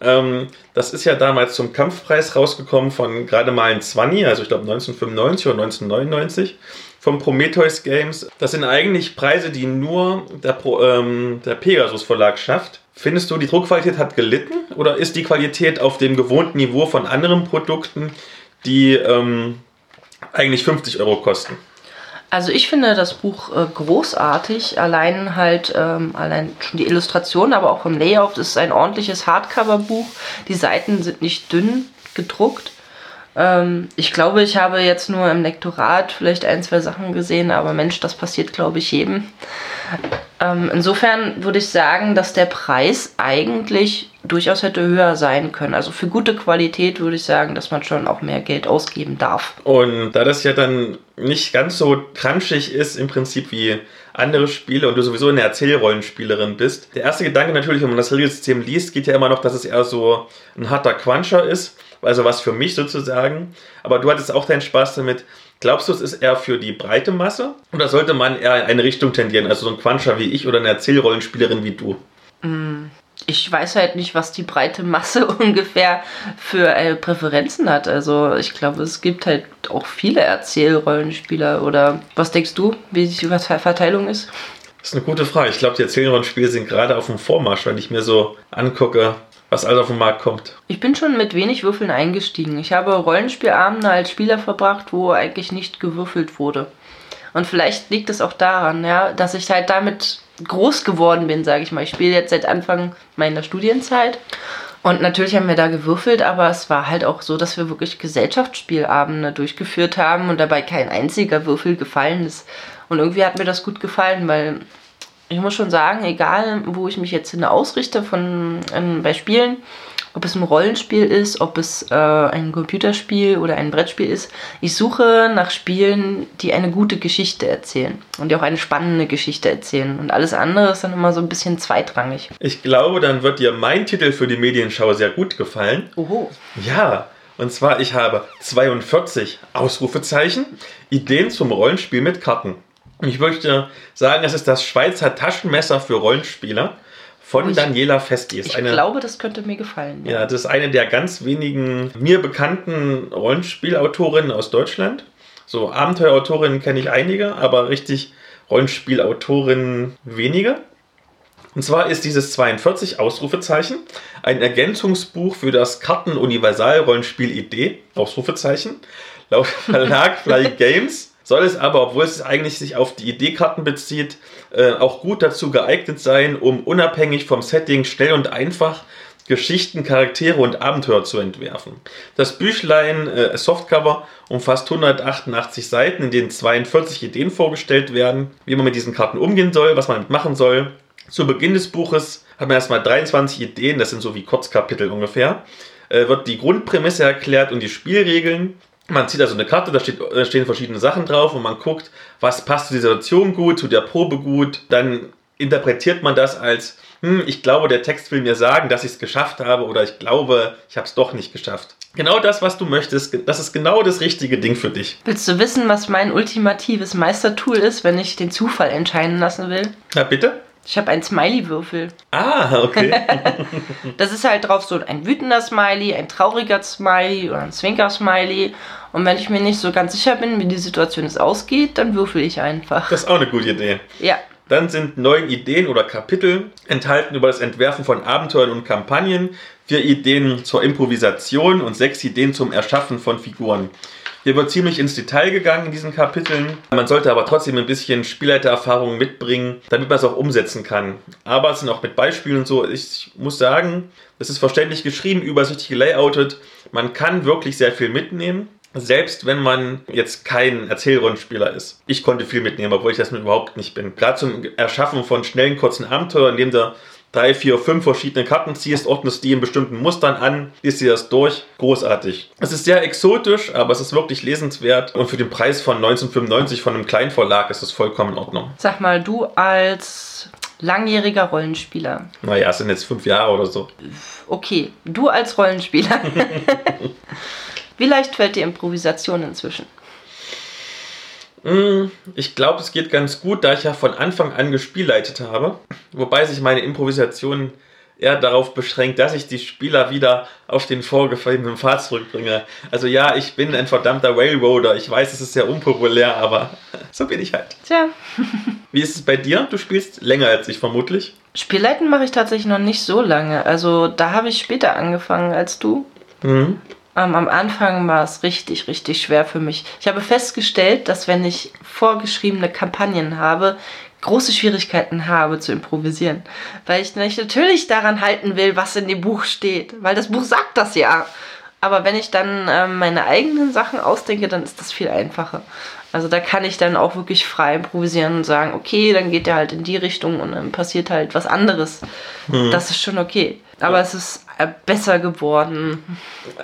Speaker 1: Ähm, das ist ja damals zum Kampfpreis rausgekommen von gerade mal ein 20, also ich glaube 1995 oder 1999 vom Prometheus Games. Das sind eigentlich Preise, die nur der, Pro, ähm, der Pegasus Verlag schafft. Findest du, die Druckqualität hat gelitten oder ist die Qualität auf dem gewohnten Niveau von anderen Produkten, die ähm, eigentlich 50 Euro kosten?
Speaker 2: Also ich finde das Buch äh, großartig, allein halt, ähm, allein schon die Illustration, aber auch vom Layout. Es ist ein ordentliches Hardcover-Buch. Die Seiten sind nicht dünn gedruckt. Ähm, ich glaube, ich habe jetzt nur im Lektorat vielleicht ein, zwei Sachen gesehen, aber Mensch, das passiert, glaube ich, jedem. Ähm, insofern würde ich sagen, dass der Preis eigentlich durchaus hätte höher sein können. Also für gute Qualität würde ich sagen, dass man schon auch mehr Geld ausgeben darf.
Speaker 1: Und da das ja dann nicht ganz so crunchig ist, im Prinzip wie andere Spiele und du sowieso eine Erzählrollenspielerin bist. Der erste Gedanke natürlich, wenn man das Regelsystem liest, geht ja immer noch, dass es eher so ein harter Quanscher ist. Also was für mich sozusagen. Aber du hattest auch deinen Spaß damit. Glaubst du, es ist eher für die breite Masse? Oder sollte man eher in eine Richtung tendieren? Also so ein Quanscher wie ich oder eine Erzählrollenspielerin wie du?
Speaker 2: Ich weiß halt nicht, was die breite Masse ungefähr für äh, Präferenzen hat. Also ich glaube, es gibt halt auch viele Erzählrollenspieler. Oder was denkst du, wie die Verteilung ist?
Speaker 1: Das ist eine gute Frage. Ich glaube, die Erzählrollenspiele sind gerade auf dem Vormarsch, wenn ich mir so angucke, was alles auf den Markt kommt.
Speaker 2: Ich bin schon mit wenig Würfeln eingestiegen. Ich habe Rollenspielabende als Spieler verbracht, wo eigentlich nicht gewürfelt wurde. Und vielleicht liegt es auch daran, ja, dass ich halt damit groß geworden bin, sage ich mal. Ich spiele jetzt seit Anfang meiner Studienzeit. Und natürlich haben wir da gewürfelt, aber es war halt auch so, dass wir wirklich Gesellschaftsspielabende durchgeführt haben und dabei kein einziger Würfel gefallen ist. Und irgendwie hat mir das gut gefallen, weil ich muss schon sagen, egal wo ich mich jetzt hin ausrichte von, ähm, bei Spielen, ob es ein Rollenspiel ist, ob es äh, ein Computerspiel oder ein Brettspiel ist, ich suche nach Spielen, die eine gute Geschichte erzählen und die auch eine spannende Geschichte erzählen. Und alles andere ist dann immer so ein bisschen zweitrangig.
Speaker 1: Ich glaube, dann wird dir mein Titel für die Medienschau sehr gut gefallen.
Speaker 2: Oho.
Speaker 1: Ja, und zwar ich habe 42 Ausrufezeichen, Ideen zum Rollenspiel mit Karten. Ich möchte sagen, es ist das Schweizer Taschenmesser für Rollenspieler von
Speaker 2: Ich-
Speaker 1: Daniela Festi. Ist
Speaker 2: Ich
Speaker 1: eine,
Speaker 2: glaube, das könnte mir gefallen.
Speaker 1: ja, das ist eine der ganz wenigen mir bekannten Rollenspielautorinnen aus Deutschland. So Abenteuerautorinnen kenne ich einige, aber richtig Rollenspielautorinnen wenige. Und zwar ist dieses 42 Ausrufezeichen ein Ergänzungsbuch für das Karten-Universal-Rollenspiel Idee, Ausrufezeichen, laut Verlag Fly Games. Soll es aber, obwohl es eigentlich sich auf die Idee-Karten bezieht, äh, auch gut dazu geeignet sein, um unabhängig vom Setting schnell und einfach Geschichten, Charaktere und Abenteuer zu entwerfen. Das Büchlein äh, Softcover umfasst 188 Seiten, in denen 42 Ideen vorgestellt werden, wie man mit diesen Karten umgehen soll, was man damit machen soll. Zu Beginn des Buches hat man erstmal 23 Ideen, das sind so wie Kurzkapitel ungefähr. Äh, wird die Grundprämisse erklärt und die Spielregeln. Man zieht also eine Karte, da, steht, da stehen verschiedene Sachen drauf und man guckt, was passt zu dieser Situation gut, zu der Probe gut. Dann interpretiert man das als, hm, ich glaube, der Text will mir sagen, dass ich es geschafft habe oder ich glaube, ich habe es doch nicht geschafft. Genau das, was du möchtest, das ist genau das richtige Ding für dich.
Speaker 2: Willst du wissen, was mein ultimatives Meistertool ist, wenn ich den Zufall entscheiden lassen will?
Speaker 1: Ja, bitte?
Speaker 2: Ich habe einen Smiley-Würfel.
Speaker 1: Ah, okay.
Speaker 2: Das ist halt drauf so ein wütender Smiley, ein trauriger Smiley oder ein Zwinker-Smiley. Und wenn ich mir nicht so ganz sicher bin, wie die Situation jetzt ausgeht, dann würfel ich einfach.
Speaker 1: Das ist auch eine gute Idee.
Speaker 2: Ja,
Speaker 1: Dann sind neun Ideen oder Kapitel enthalten über das Entwerfen von Abenteuern und Kampagnen, vier Ideen zur Improvisation und sechs Ideen zum Erschaffen von Figuren. Hier wird ziemlich ins Detail gegangen in diesen Kapiteln. Man sollte aber trotzdem ein bisschen Spielleitererfahrung mitbringen, damit man es auch umsetzen kann. Aber es sind auch mit Beispielen und so. Ich muss sagen, es ist verständlich geschrieben, übersichtlich gelayoutet. Man kann wirklich sehr viel mitnehmen. Selbst wenn man jetzt kein Erzählrollenspieler ist. Ich konnte viel mitnehmen, obwohl ich das überhaupt nicht bin. Gerade zum Erschaffen von schnellen, kurzen Abenteuern, indem du drei, vier, fünf verschiedene Karten ziehst, ordnest die in bestimmten Mustern an, liest dir das durch. Großartig. Es ist sehr exotisch, aber es ist wirklich lesenswert. Und für den Preis von 1995 von einem kleinen Verlag ist es vollkommen in Ordnung.
Speaker 2: sag mal, du als langjähriger Rollenspieler.
Speaker 1: Naja, es sind jetzt fünf Jahre oder so.
Speaker 2: Okay, du als Rollenspieler. Wie leicht fällt dir Improvisation inzwischen?
Speaker 1: Mm, Ich glaube, es geht ganz gut, da ich ja von Anfang an gespielleitet habe. Wobei sich meine Improvisation eher darauf beschränkt, dass ich die Spieler wieder auf den vorgefallenen Pfad zurückbringe. Also ja, ich bin ein verdammter Railroader. Ich weiß, es ist sehr unpopulär, aber so bin ich halt.
Speaker 2: Tja,
Speaker 1: Wie ist es bei dir? Du spielst länger als ich vermutlich.
Speaker 2: Spielleiten mache ich tatsächlich noch nicht so lange. Also da habe ich später angefangen als du.
Speaker 1: Mhm.
Speaker 2: Ähm, am Anfang war es richtig, richtig schwer für mich. Ich habe festgestellt, dass wenn ich vorgeschriebene Kampagnen habe, große Schwierigkeiten habe zu improvisieren. Weil ich mich natürlich daran halten will, was in dem Buch steht. Weil das Buch sagt das ja. Aber wenn ich dann ähm, meine eigenen Sachen ausdenke, dann ist das viel einfacher. Also da kann ich dann auch wirklich frei improvisieren und sagen, okay, dann geht der halt in die Richtung und dann passiert halt was anderes. Das ist schon okay. Aber es ist besser geworden.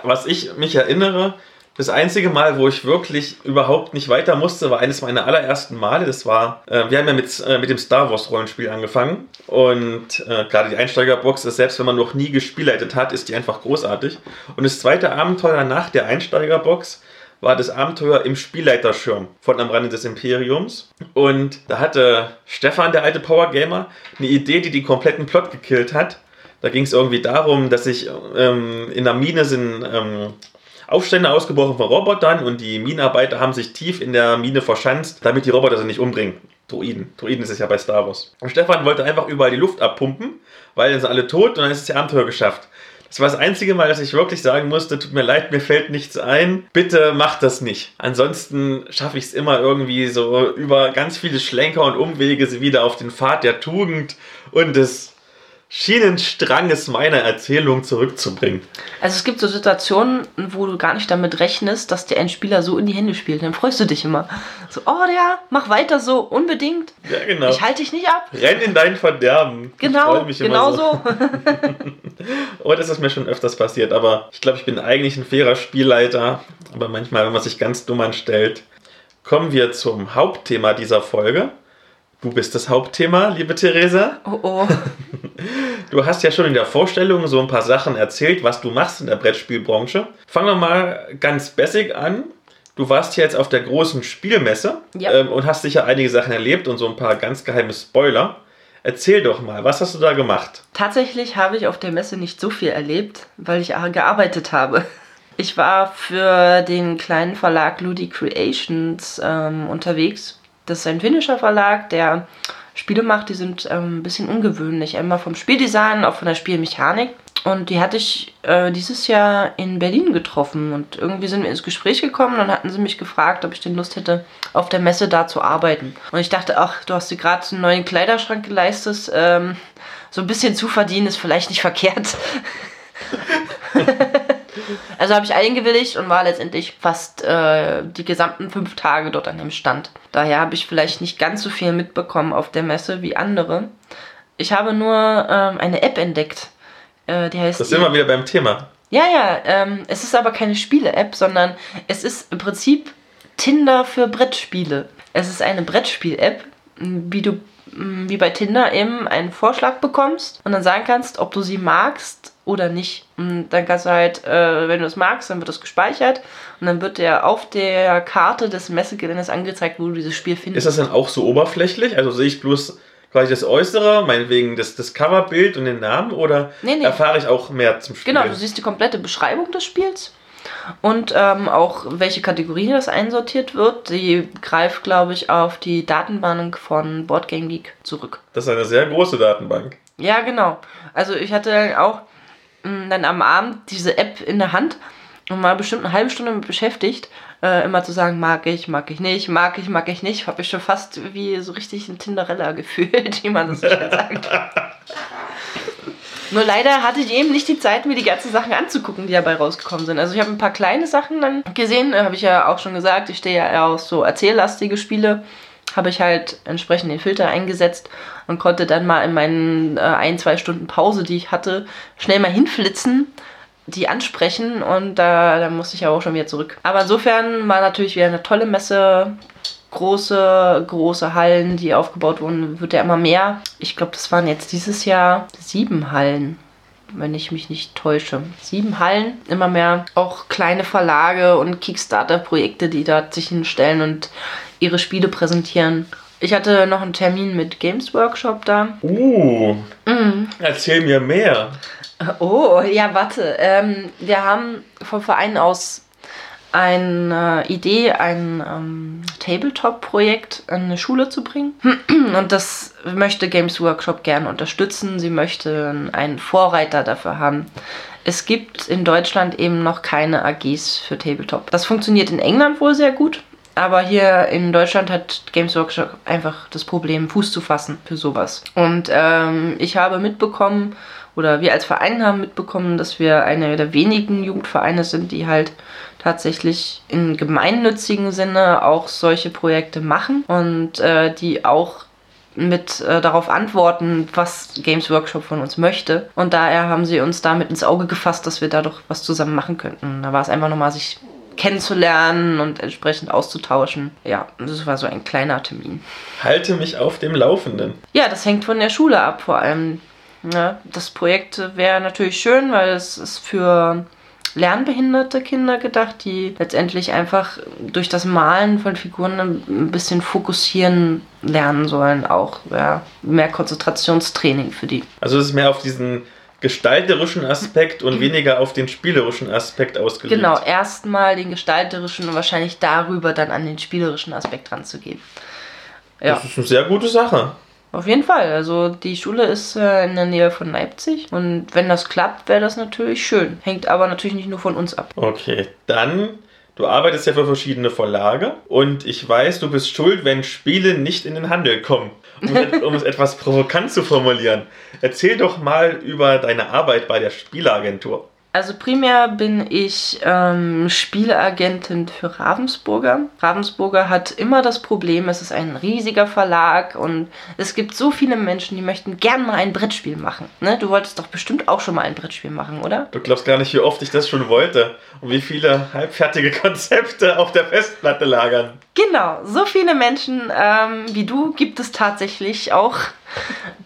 Speaker 1: Was ich mich erinnere, Das einzige Mal, wo ich wirklich überhaupt nicht weiter musste, war eines meiner allerersten Male. Das war, äh, wir haben ja mit, äh, mit dem Star Wars Rollenspiel angefangen. Und äh, gerade die Einsteigerbox ist, selbst wenn man noch nie gespielleitet hat, ist die einfach großartig. Und das zweite Abenteuer nach der Einsteigerbox war das Abenteuer im Spielleiterschirm von Am Rande des Imperiums. Und da hatte Stefan, der alte Power Gamer, eine Idee, die den kompletten Plot gekillt hat. Da ging es irgendwie darum, dass sich ähm, in der Mine sind ähm, Aufstände ausgebrochen von Robotern und die Minenarbeiter haben sich tief in der Mine verschanzt, damit die Roboter sie nicht umbringen. Droiden. Droiden ist es ja bei Star Wars. Und Stefan wollte einfach überall die Luft abpumpen, weil dann sind alle tot und dann ist das Abenteuer geschafft. Das war das einzige Mal, dass ich wirklich sagen musste, tut mir leid, mir fällt nichts ein. Bitte macht das nicht. Ansonsten schaffe ich es immer irgendwie so über ganz viele Schlenker und Umwege wieder auf den Pfad der Tugend und des Schienenstranges meiner Erzählung zurückzubringen.
Speaker 2: Also es gibt so Situationen, wo du gar nicht damit rechnest, dass dir ein Spieler so in die Hände spielt. Dann freust du dich immer. So, oh ja, mach weiter so, unbedingt.
Speaker 1: Ja, genau.
Speaker 2: Ich halte dich nicht ab.
Speaker 1: Renn in dein Verderben.
Speaker 2: Genau, genau so.
Speaker 1: oh, das ist mir schon öfters passiert, aber ich glaube, ich bin eigentlich ein fairer Spielleiter. Aber manchmal, wenn man sich ganz dumm anstellt. Kommen wir zum Hauptthema dieser Folge. Du bist das Hauptthema, liebe Theresa.
Speaker 2: Oh oh.
Speaker 1: Du hast ja schon in der Vorstellung so ein paar Sachen erzählt, was du machst in der Brettspielbranche. Fangen wir mal ganz basic an. Du warst jetzt auf der großen Spielmesse
Speaker 2: Ja.
Speaker 1: ähm, und hast sicher einige Sachen erlebt und so ein paar ganz geheime Spoiler. Erzähl doch mal, was hast du da gemacht?
Speaker 2: Tatsächlich habe ich auf der Messe nicht so viel erlebt, weil ich gearbeitet habe. Ich war für den kleinen Verlag Ludi Creations ähm, unterwegs. Das ist ein finnischer Verlag, der Spiele macht, die sind ähm, ein bisschen ungewöhnlich. Einmal vom Spieldesign, auch von der Spielmechanik. Und die hatte ich äh, dieses Jahr in Berlin getroffen. Und irgendwie sind wir ins Gespräch gekommen und hatten sie mich gefragt, ob ich denn Lust hätte, auf der Messe da zu arbeiten. Und ich dachte, ach, du hast dir gerade einen neuen Kleiderschrank geleistet. Ähm, so ein bisschen zu verdienen ist vielleicht nicht verkehrt. Also habe ich eingewilligt und war letztendlich fast äh, die gesamten fünf Tage dort an dem Stand. Daher habe ich vielleicht nicht ganz so viel mitbekommen auf der Messe wie andere. Ich habe nur ähm, eine App entdeckt. Äh, die heißt.
Speaker 1: Das sind wir wieder beim Thema.
Speaker 2: Ja, ja, ähm, es ist aber keine Spiele-App, sondern es ist im Prinzip Tinder für Brettspiele. Es ist eine Brettspiel-App, wie du wie bei Tinder eben einen Vorschlag bekommst und dann sagen kannst, ob du sie magst oder nicht. Und dann kannst du halt, äh, wenn du es magst, dann wird das gespeichert und dann wird dir auf der Karte des Messegeländes angezeigt, wo du dieses Spiel
Speaker 1: Ist
Speaker 2: findest.
Speaker 1: das dann auch so oberflächlich? Also sehe ich bloß quasi das Äußere, meinetwegen das, das Coverbild und den Namen oder
Speaker 2: Nee, nee.
Speaker 1: erfahre ich auch mehr zum Spiel?
Speaker 2: Genau, du siehst die komplette Beschreibung des Spiels und ähm, auch welche Kategorie das einsortiert wird. Die greift, glaube ich, auf die Datenbank von Boardgame Geek zurück.
Speaker 1: Das ist eine sehr große Datenbank.
Speaker 2: Ja, genau. Also ich hatte dann auch mh, dann am Abend diese App in der Hand und war bestimmt eine halbe Stunde mit beschäftigt, äh, immer zu sagen, mag ich, mag ich nicht, mag ich, mag ich nicht. Habe mich schon fast wie so richtig ein Tinderella gefühlt, wie man das so schön sagt. Nur leider hatte ich eben nicht die Zeit, mir die ganzen Sachen anzugucken, die dabei rausgekommen sind. Also ich habe ein paar kleine Sachen dann gesehen, äh, habe ich ja auch schon gesagt. Ich stehe ja eher auf so erzähllastige Spiele. Habe ich halt entsprechend den Filter eingesetzt und konnte dann mal in meinen äh, ein, zwei Stunden Pause, die ich hatte, schnell mal hinflitzen, die ansprechen und da, da musste ich ja auch schon wieder zurück. Aber insofern war natürlich wieder eine tolle Messe. Große, große Hallen, die aufgebaut wurden, wird ja immer mehr. Ich glaube, das waren jetzt dieses Jahr sieben Hallen wenn ich mich nicht täusche. Sieben Hallen, immer mehr auch kleine Verlage und Kickstarter-Projekte, die dort sich hinstellen und ihre Spiele präsentieren. Ich hatte noch einen Termin mit Games Workshop da.
Speaker 1: Uh,
Speaker 2: Mhm.
Speaker 1: erzähl mir mehr.
Speaker 2: Oh, ja, warte. Ähm, wir haben vom Verein aus eine Idee, ein ähm, Tabletop-Projekt an eine Schule zu bringen. Und das möchte Games Workshop gerne unterstützen. Sie möchten einen Vorreiter dafür haben. Es gibt in Deutschland eben noch keine AGs für Tabletop. Das funktioniert in England wohl sehr gut. Aber hier in Deutschland hat Games Workshop einfach das Problem, Fuß zu fassen für sowas. Und ähm, ich habe mitbekommen, oder wir als Verein haben mitbekommen, dass wir einer der wenigen Jugendvereine sind, die halt tatsächlich in gemeinnützigen Sinne auch solche Projekte machen und äh, die auch mit äh, darauf antworten, was Games Workshop von uns möchte. Und daher haben sie uns damit ins Auge gefasst, dass wir da doch was zusammen machen könnten. Da war es einfach nochmal sich kennenzulernen und entsprechend auszutauschen. Ja, das war so ein kleiner Termin.
Speaker 1: Halte mich auf dem Laufenden.
Speaker 2: Ja, das hängt von der Schule ab vor allem. Ja, das Projekt wäre natürlich schön, weil es ist für lernbehinderte Kinder gedacht, die letztendlich einfach durch das Malen von Figuren ein bisschen fokussieren lernen sollen, auch ja, mehr Konzentrationstraining für die.
Speaker 1: Also es ist mehr auf diesen gestalterischen Aspekt und weniger auf den spielerischen Aspekt ausgelegt.
Speaker 2: Genau, erstmal den gestalterischen und wahrscheinlich darüber dann an den spielerischen Aspekt ranzugehen.
Speaker 1: Ja. Das ist eine sehr gute Sache.
Speaker 2: Auf jeden Fall. Also die Schule ist äh, in der Nähe von Leipzig und wenn das klappt, wäre das natürlich schön. Hängt aber natürlich nicht nur von uns ab.
Speaker 1: Okay, dann Du arbeitest ja für verschiedene Verlage und ich weiß, du bist schuld, wenn Spiele nicht in den Handel kommen. Um, um es etwas provokant zu formulieren. Erzähl doch mal über deine Arbeit bei der Spieleagentur.
Speaker 2: Also primär bin ich ähm, Spieleagentin für Ravensburger. Ravensburger hat immer das Problem, es ist ein riesiger Verlag und es gibt so viele Menschen, die möchten gern mal ein Brettspiel machen. Ne? Du wolltest doch bestimmt auch schon mal ein Brettspiel machen, oder?
Speaker 1: Du glaubst gar nicht, wie oft ich das schon wollte und wie viele halbfertige Konzepte auf der Festplatte lagern.
Speaker 2: Genau, so viele Menschen ähm, wie du gibt es tatsächlich auch.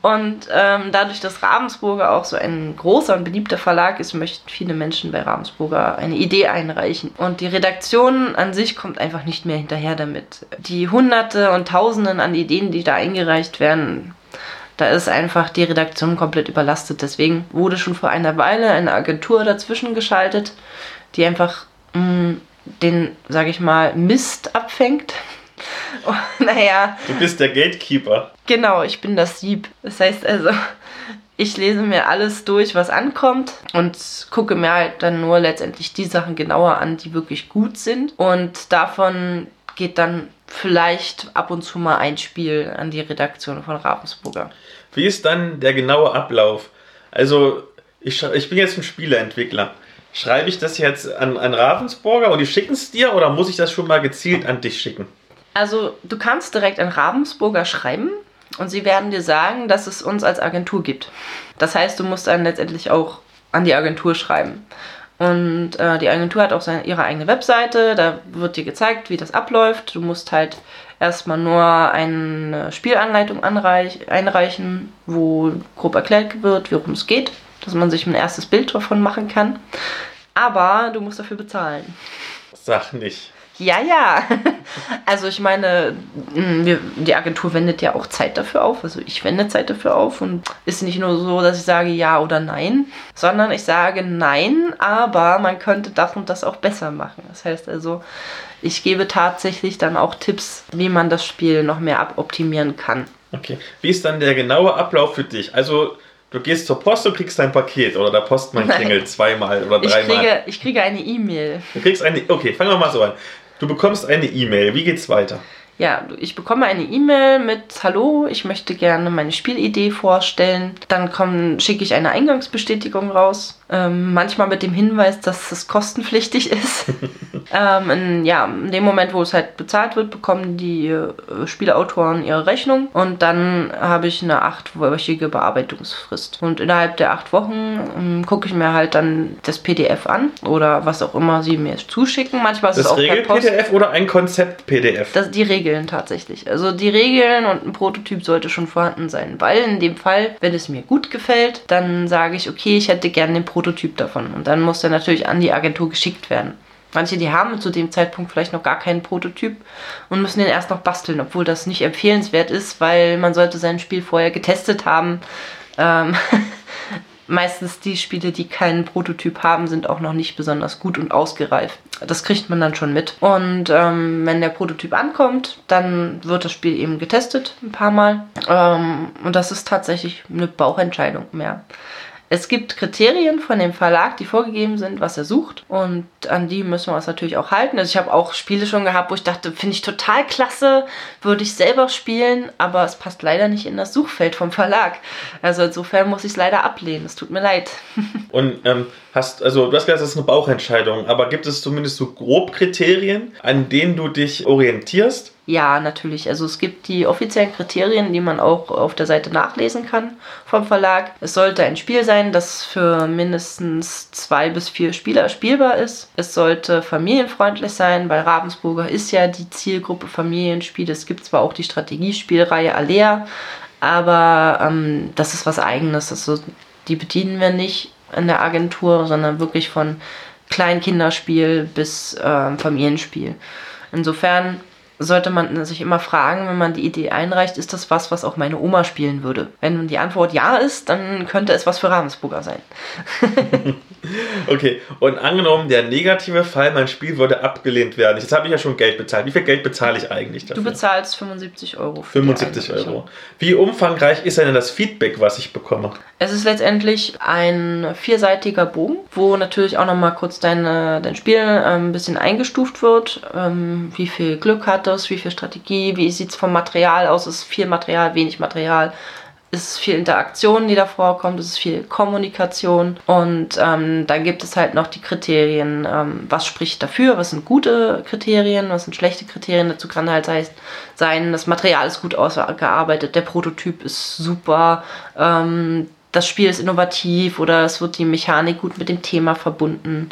Speaker 2: Und ähm, dadurch, dass Ravensburger auch so ein großer und beliebter Verlag ist, möchten viele Menschen bei Ravensburger eine Idee einreichen. Und die Redaktion an sich kommt einfach nicht mehr hinterher damit. Die Hunderte und Tausenden an Ideen, die da eingereicht werden, da ist einfach die Redaktion komplett überlastet. Deswegen wurde schon vor einer Weile eine Agentur dazwischen geschaltet, die einfach mh, mm, den, sage ich mal, Mist abfängt
Speaker 1: Oh, naja. Du bist der Gatekeeper.
Speaker 2: Genau, ich bin das Sieb. Das heißt also, ich lese mir alles durch, was ankommt und gucke mir halt dann nur letztendlich die Sachen genauer an, die wirklich gut sind. Und davon geht dann vielleicht ab und zu mal ein Spiel an die Redaktion von Ravensburger.
Speaker 1: Wie ist dann der genaue Ablauf? Also, ich, ich bin jetzt ein Spieleentwickler. Schreibe ich das jetzt an, an Ravensburger und die schicken es dir oder muss ich das schon mal gezielt an dich schicken?
Speaker 2: Also du kannst direkt an Ravensburger schreiben und sie werden dir sagen, dass es uns als Agentur gibt. Das heißt, du musst dann letztendlich auch an die Agentur schreiben. Und äh, die Agentur hat auch seine, ihre eigene Webseite, da wird dir gezeigt, wie das abläuft. Du musst halt erstmal nur eine Spielanleitung anreich, einreichen, wo grob erklärt wird, worum es geht, dass man sich ein erstes Bild davon machen kann. Aber du musst dafür bezahlen.
Speaker 1: Sag nicht.
Speaker 2: Ja, ja. Also ich meine, mm, die Agentur wendet ja auch Zeit dafür auf. Also ich wende Zeit dafür auf und ist nicht nur so, dass ich sage ja oder nein, sondern ich sage nein, aber man könnte das und das auch besser machen. Das heißt also, ich gebe tatsächlich dann auch Tipps, wie man das Spiel noch mehr aboptimieren kann.
Speaker 1: Okay. Wie ist dann der genaue Ablauf für dich? Also Du gehst zur Post und kriegst dein Paket oder der Postmann klingelt zweimal oder dreimal.
Speaker 2: Ich kriege, ich kriege eine E-Mail.
Speaker 1: Du kriegst eine. Okay, fangen wir mal so an. Du bekommst eine E-Mail. Wie geht's weiter?
Speaker 2: Ja, ich bekomme eine E-Mail mit Hallo, ich möchte gerne meine Spielidee vorstellen. Dann schicke ich eine Eingangsbestätigung raus. Ähm, manchmal mit dem Hinweis, dass es kostenpflichtig ist. ähm, in, ja, in dem Moment, wo es halt bezahlt wird, bekommen die äh, Spielautoren ihre Rechnung und dann habe ich eine achtwöchige Bearbeitungsfrist. Und innerhalb der acht Wochen ähm, gucke ich mir halt dann das PDF an oder was auch immer sie mir zuschicken. Manchmal ist
Speaker 1: das
Speaker 2: es auch
Speaker 1: Regel-PDF oder ein Konzept-PDF?
Speaker 2: Die Regeln tatsächlich. Also die Regeln und ein Prototyp sollte schon vorhanden sein, weil in dem Fall, wenn es mir gut gefällt, dann sage ich, okay, ich hätte gerne den Prototyp Prototyp davon. Und dann muss der natürlich an die Agentur geschickt werden. Manche, die haben zu dem Zeitpunkt vielleicht noch gar keinen Prototyp und müssen den erst noch basteln, obwohl das nicht empfehlenswert ist, weil man sollte sein Spiel vorher getestet haben. Ähm meistens die Spiele, die keinen Prototyp haben, sind auch noch nicht besonders gut und ausgereift. Das kriegt man dann schon mit. Und ähm, wenn der Prototyp ankommt, dann wird das Spiel eben getestet ein paar Mal. Ähm, und das ist tatsächlich eine Bauchentscheidung mehr. Es gibt Kriterien von dem Verlag, die vorgegeben sind, was er sucht. Und an die müssen wir uns natürlich auch halten. Also ich habe auch Spiele schon gehabt, wo ich dachte, finde ich total klasse, würde ich selber spielen, aber es passt leider nicht in das Suchfeld vom Verlag. Also insofern muss ich es leider ablehnen. Es tut mir leid.
Speaker 1: Und ähm, hast, also du hast gesagt, das ist eine Bauchentscheidung, aber gibt es zumindest so grob Kriterien, an denen du dich orientierst?
Speaker 2: Ja, natürlich. Also es gibt die offiziellen Kriterien, die man auch auf der Seite nachlesen kann vom Verlag. Es sollte ein Spiel sein, das für mindestens zwei bis vier Spieler spielbar ist. Es sollte familienfreundlich sein, weil Ravensburger ist ja die Zielgruppe Familienspiele. Es gibt zwar auch die Strategiespielreihe Alea, aber ähm, das ist was eigenes. Also die bedienen wir nicht in der Agentur, sondern wirklich von Kleinkinderspiel bis äh, Familienspiel. Insofern sollte man sich immer fragen, wenn man die Idee einreicht, ist das was, was auch meine Oma spielen würde? Wenn die Antwort ja ist, dann könnte es was für Ravensburger sein.
Speaker 1: okay, und angenommen, der negative Fall, mein Spiel würde abgelehnt werden. Jetzt habe ich ja schon Geld bezahlt. Wie viel Geld bezahle ich eigentlich
Speaker 2: dafür? Du bezahlst 75 Euro.
Speaker 1: Für 75 Euro. Wie umfangreich ist denn das Feedback, was ich bekomme?
Speaker 2: Es ist letztendlich ein vierseitiger Bogen, wo natürlich auch nochmal kurz deine, dein Spiel ähm, ein bisschen eingestuft wird. Ähm, wie viel Glück hat es, wie viel Strategie, wie sieht es vom Material aus, ist viel Material, wenig Material, ist viel Interaktion, die da vorkommt, es ist viel Kommunikation und ähm, dann gibt es halt noch die Kriterien, ähm, was spricht dafür, was sind gute Kriterien, was sind schlechte Kriterien, dazu kann halt sein, das Material ist gut ausgearbeitet, der Prototyp ist super, ähm, das Spiel ist innovativ oder es wird die Mechanik gut mit dem Thema verbunden.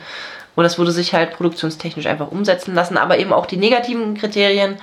Speaker 2: Oder es wurde sich halt produktionstechnisch einfach umsetzen lassen, aber eben auch die negativen Kriterien,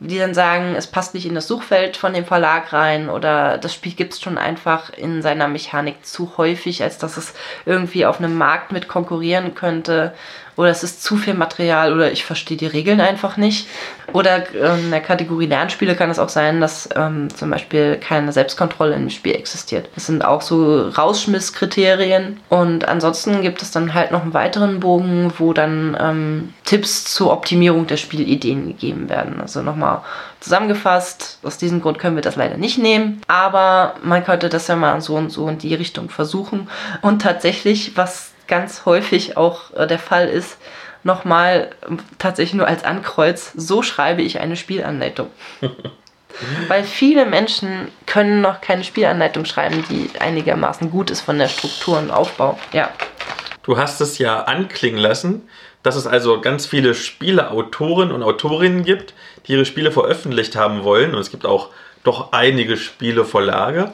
Speaker 2: die dann sagen, es passt nicht in das Suchfeld von dem Verlag rein oder das Spiel gibt es schon einfach in seiner Mechanik zu häufig, als dass es irgendwie auf einem Markt mit konkurrieren könnte oder es ist zu viel Material oder ich verstehe die Regeln einfach nicht. Oder ähm, in der Kategorie Lernspiele kann es auch sein, dass ähm, zum Beispiel keine Selbstkontrolle im Spiel existiert. Das sind auch so Rausschmisskriterien. Und ansonsten gibt es dann halt noch einen weiteren Bogen, wo dann ähm, Tipps zur Optimierung der Spielideen gegeben werden. Also nochmal zusammengefasst, aus diesem Grund können wir das leider nicht nehmen, aber man könnte das ja mal so und so in die Richtung versuchen. Und tatsächlich, was ganz häufig auch äh, der Fall ist, nochmal tatsächlich nur als Ankreuz, so schreibe ich eine Spielanleitung. Weil viele Menschen können noch keine Spielanleitung schreiben, die einigermaßen gut ist von der Struktur und Aufbau. Ja.
Speaker 1: Du hast es ja anklingen lassen, dass es also ganz viele Spieleautoren und Autorinnen gibt, die ihre Spiele veröffentlicht haben wollen. Und es gibt auch doch einige Spieleverlage.